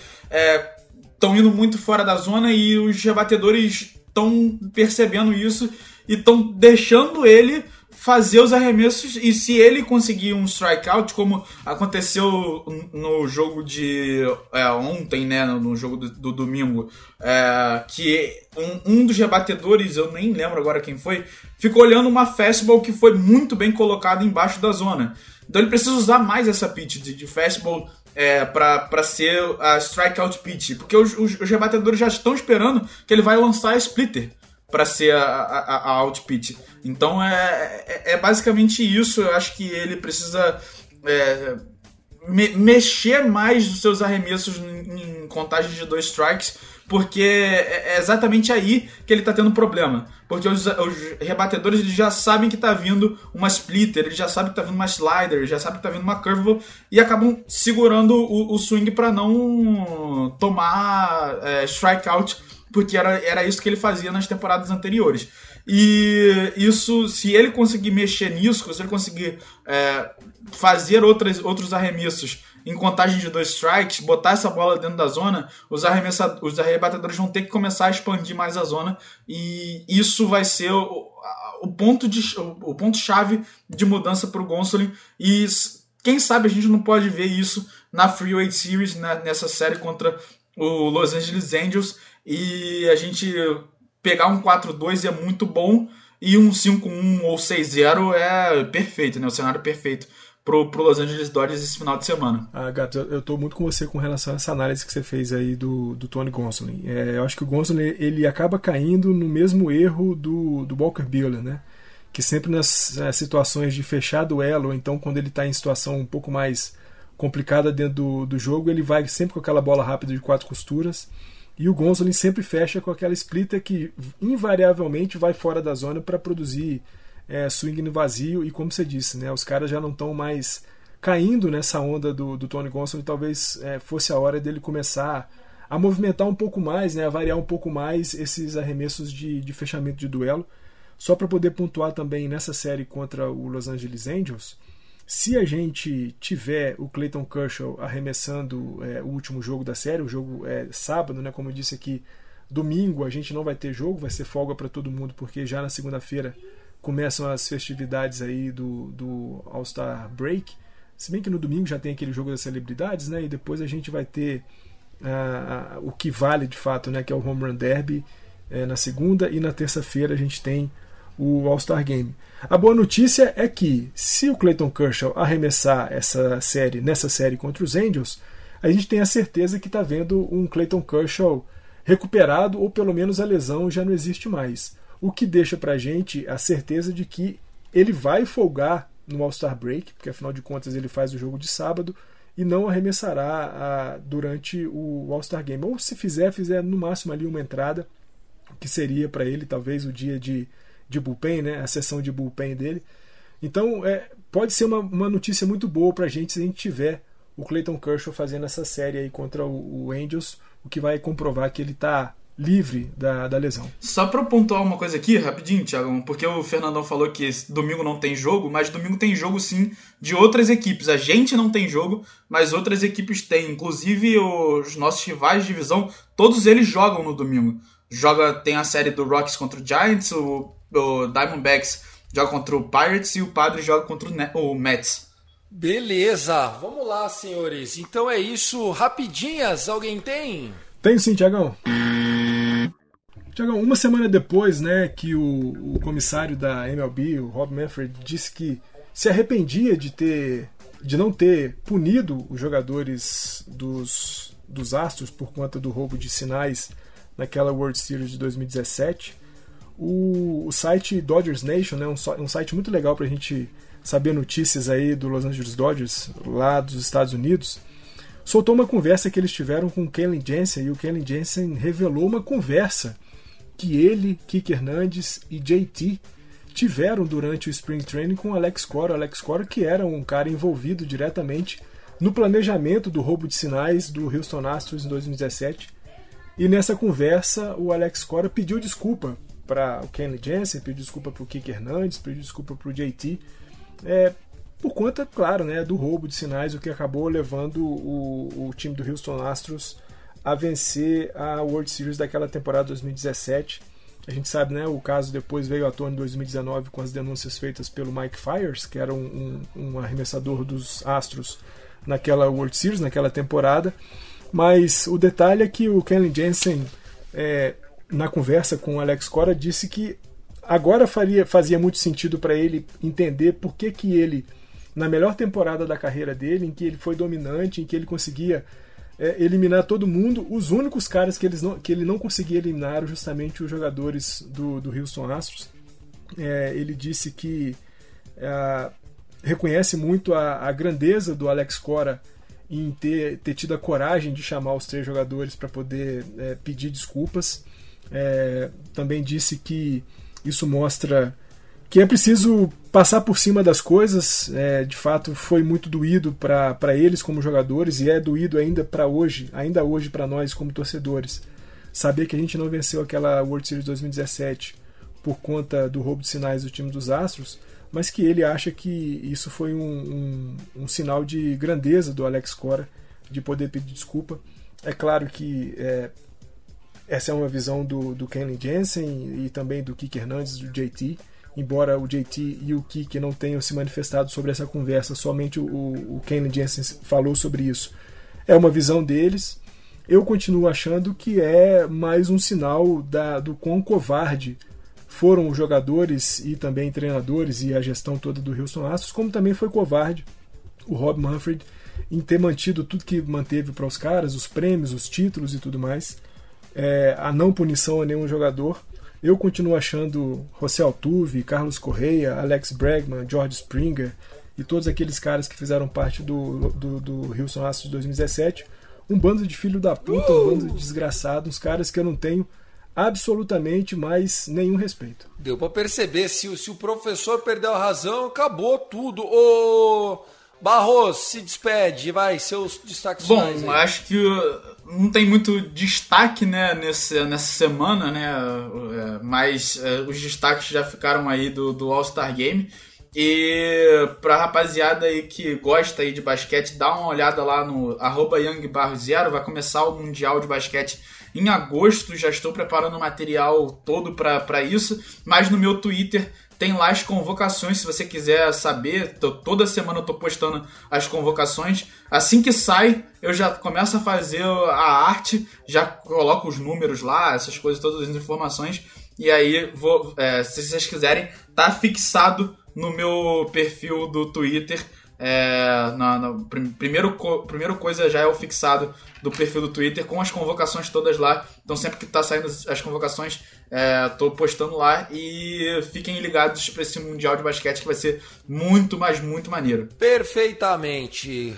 Speaker 7: estão é, indo muito fora da zona e os rebatedores estão percebendo isso e estão deixando ele fazer os arremessos e se ele conseguir um strikeout, como aconteceu no jogo de é, ontem, né, no jogo do, do domingo, é, que um, um, dos rebatedores, eu nem lembro agora quem foi, ficou olhando uma fastball que foi muito bem colocada embaixo da zona. Então ele precisa usar mais essa pitch de, de fastball é, para ser a strikeout pitch, porque os, os, os rebatedores já estão esperando que ele vai lançar a splitter para ser a, a, a out pitch. Então é, é, é, basicamente isso. Eu acho que ele precisa é, me, mexer mais os seus arremessos em, em contagem de dois strikes, porque é, é exatamente aí que ele está tendo problema. Porque os, os, rebatedores eles já sabem que está vindo uma splitter, eles já sabem que está vindo uma slider, já sabem que está vindo uma curveball e acabam segurando o, o swing para não tomar é, strikeout porque era, era isso que ele fazia nas temporadas anteriores. E isso, se ele conseguir mexer nisso, se ele conseguir é, fazer outras, outros arremessos em contagem de dois strikes, botar essa bola dentro da zona, os, os arrebatadores vão ter que começar a expandir mais a zona. E isso vai ser o, o ponto de o ponto chave de mudança para o Gonsolin. E quem sabe a gente não pode ver isso na Freeway Series né, nessa série contra o Los Angeles Angels e a gente pegar um 4-2 é muito bom e um 5-1 ou 6-0 é perfeito, né? O cenário perfeito pro, pro Los Angeles Dodgers esse final de semana.
Speaker 6: Ah, Gato, eu tô muito com você com relação a essa análise que você fez aí do, do Tony Gonsolin. É, eu acho que o Gonsolin ele acaba caindo no mesmo erro do, do Walker Buehler, né? Que sempre nas é, situações de fechar duelo, ou então quando ele está em situação um pouco mais complicada dentro do, do jogo, ele vai sempre com aquela bola rápida de quatro costuras e o Gonzalez sempre fecha com aquela splitter que invariavelmente vai fora da zona para produzir é, swing no vazio. E como você disse, né, os caras já não estão mais caindo nessa onda do, do Tony Gonsolin. Talvez é, fosse a hora dele começar a movimentar um pouco mais, né, a variar um pouco mais esses arremessos de, de fechamento de duelo. Só para poder pontuar também nessa série contra o Los Angeles Angels, Se a gente tiver o Clayton Kershaw arremessando é, o último jogo da série, o jogo é sábado, né? Como eu disse aqui, domingo a gente não vai ter jogo, vai ser folga para todo mundo, porque já na segunda-feira começam as festividades aí do, do All-Star Break. Se bem que no domingo já tem aquele jogo das celebridades, né? E depois a gente vai ter uh, o que vale de fato, né? Que é o Home Run Derby uh, na segunda e na terça-feira a gente tem o All-Star Game. A boa notícia é que se o Clayton Kershaw arremessar essa série nessa série contra os Angels, a gente tem a certeza que está vendo um Clayton Kershaw recuperado ou pelo menos a lesão já não existe mais. O que deixa para a gente a certeza de que ele vai folgar no All-Star Break, porque afinal de contas ele faz o jogo de sábado e não arremessará a, durante o All-Star Game. Ou se fizer, fizer no máximo ali uma entrada, que seria para ele talvez o dia de de bullpen, né? A sessão de bullpen dele. Então, é, pode ser uma, uma notícia muito boa para a gente se a gente tiver o Clayton Kershaw fazendo essa série aí contra o, o Angels, o que vai comprovar que ele está livre da, da lesão.
Speaker 7: Só para pontuar uma coisa aqui, rapidinho, Thiago, porque o Fernandão falou que domingo não tem jogo, mas domingo tem jogo sim de outras equipes. A gente não tem jogo, mas outras equipes têm. Inclusive os nossos rivais de divisão, todos eles jogam no domingo. Joga, tem a série do Rocks contra o Giants, o o Diamondbacks joga contra o Pirates e o Padre joga contra o, Mets.
Speaker 5: Beleza, vamos lá, senhores. Então é isso. Rapidinhas, alguém tem?
Speaker 6: Tenho sim, Tiagão. Tiagão, uma semana depois, né, que o, o, comissário da MLB, o Rob Manfred, disse que se arrependia de ter, de não ter punido os jogadores dos, dos Astros por conta do roubo de sinais naquela World Series de 2017 o, o site Dodgers Nation, né, um, um site muito legal para a gente saber notícias aí do Los Angeles Dodgers, lá dos Estados Unidos, soltou uma conversa que eles tiveram com o Kenley Jensen e o Kenley Jensen revelou uma conversa que ele, Kike Hernandez e JT tiveram durante o Spring Training com o Alex Cora. Alex Cora que era um cara envolvido diretamente no planejamento do roubo de sinais do Houston Astros em 2017. E nessa conversa, o Alex Cora pediu desculpa para o Kenley Jensen, pediu desculpa para o Kike Hernandes, pediu desculpa para o JT, é, por conta, claro, né, do roubo de sinais, o que acabou levando o, o time do Houston Astros a vencer a World Series daquela temporada 2017. A gente sabe, né, o caso depois veio à tona em 2019 com as denúncias feitas pelo Mike Fires, que era um, um, um arremessador dos Astros naquela World Series, naquela temporada. Mas o detalhe é que o Kenley Jensen é, na conversa com o Alex Cora, disse que agora faria, fazia muito sentido para ele entender por que, que ele, na melhor temporada da carreira dele, em que ele foi dominante, em que ele conseguia é, eliminar todo mundo, os únicos caras que, eles não, que ele não conseguia eliminar eram justamente os jogadores do, do Houston Astros. É, ele disse que é, reconhece muito a, a, grandeza do Alex Cora em ter, ter tido a coragem de chamar os três jogadores para poder é, pedir desculpas é, também disse que isso mostra que é preciso passar por cima das coisas. É, de fato, foi muito doído para eles como jogadores e é doído ainda para hoje, ainda hoje para nós como torcedores. Saber que a gente não venceu aquela World Series 2017 por conta do roubo de sinais do time dos Astros, mas que ele acha que isso foi um, um, um sinal de grandeza do Alex Cora de poder pedir desculpa. É claro que é, essa é uma visão do, do Kenley Jensen e também do Kike Hernandes, do JT. Embora o JT e o Kike não tenham se manifestado sobre essa conversa, somente o, o Kenley Jensen falou sobre isso. É uma visão deles. Eu continuo achando que é mais um sinal da, do quão covarde foram os jogadores e também treinadores e a gestão toda do Houston Astros, como também foi covarde o Rob Manfred em ter mantido tudo que manteve para os caras, os prêmios, os títulos e tudo mais é, a não punição a nenhum jogador. Eu continuo achando José Altuve, Carlos Correia, Alex Bregman, George Springer e todos aqueles caras que fizeram parte do, do, do Houston Astros de 2017 um bando de filho da puta, um bando de desgraçados, uns caras que eu não tenho absolutamente mais nenhum respeito.
Speaker 5: Deu para perceber, se, se o professor perdeu a razão, acabou tudo. Ô Barros, se despede, vai, seus destaques
Speaker 7: Bom, acho que não tem muito destaque né, nesse, nessa semana, né? É, mas é, os destaques já ficaram aí do, do All-Star Game. E pra rapaziada aí que gosta aí de basquete, dá uma olhada lá no arroba YoungBarro0, vai começar o Mundial de Basquete em agosto, já estou preparando o material todo para isso, mas no meu Twitter tem lá as convocações, se você quiser saber, tô, toda semana eu tô postando as convocações. Assim que sai, eu já começo a fazer a arte, já coloco os números lá, essas coisas, todas as informações. E aí, vou, é, se vocês quiserem, tá fixado no meu perfil do Twitter é, na, primeiro, primeiro coisa já é o fixado do perfil do Twitter com as convocações todas lá. Então sempre que tá saindo as convocações, é, tô postando lá e fiquem ligados para esse Mundial de Basquete que vai ser muito, mas muito maneiro.
Speaker 5: Perfeitamente.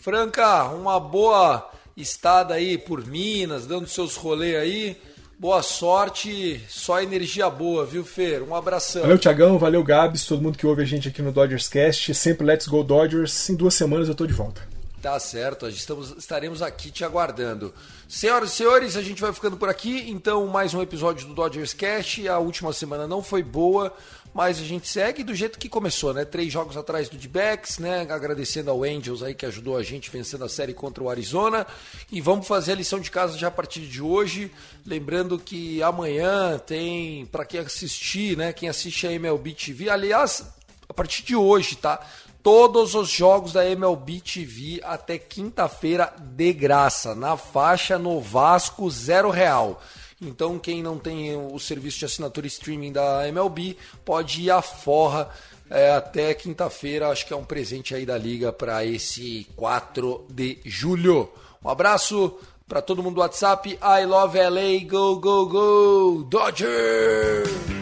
Speaker 5: Franca, uma boa estada aí por Minas, dando seus rolês aí. Boa sorte, só energia boa, viu, Fer? Um abração.
Speaker 6: Valeu, Tiagão, valeu, Gabs, todo mundo que ouve a gente aqui no Dodgers Cast. Sempre Let's Go Dodgers. Em duas semanas eu tô de volta.
Speaker 5: Tá certo, estamos, estaremos aqui te aguardando. Senhoras e senhores, a gente vai ficando por aqui. Então, mais um episódio do Dodgers Cast. A última semana não foi boa, mas a gente segue do jeito que começou, né? Três jogos atrás do D-Backs, né? Agradecendo ao Angels aí que ajudou a gente vencendo a série contra o Arizona. E vamos fazer a lição de casa já a partir de hoje. Lembrando que amanhã tem, para quem assistir, né? Quem assiste a MLB TV, aliás, a partir de hoje, tá? Todos os jogos da MLB TV até quinta-feira de graça, na faixa no Vasco, zero real. Então, quem não tem o serviço de assinatura streaming da MLB pode ir à forra é, até quinta-feira. Acho que é um presente aí da liga para esse 4 de julho. Um abraço para todo mundo do WhatsApp. I love LA, go, go, go, Dodgers!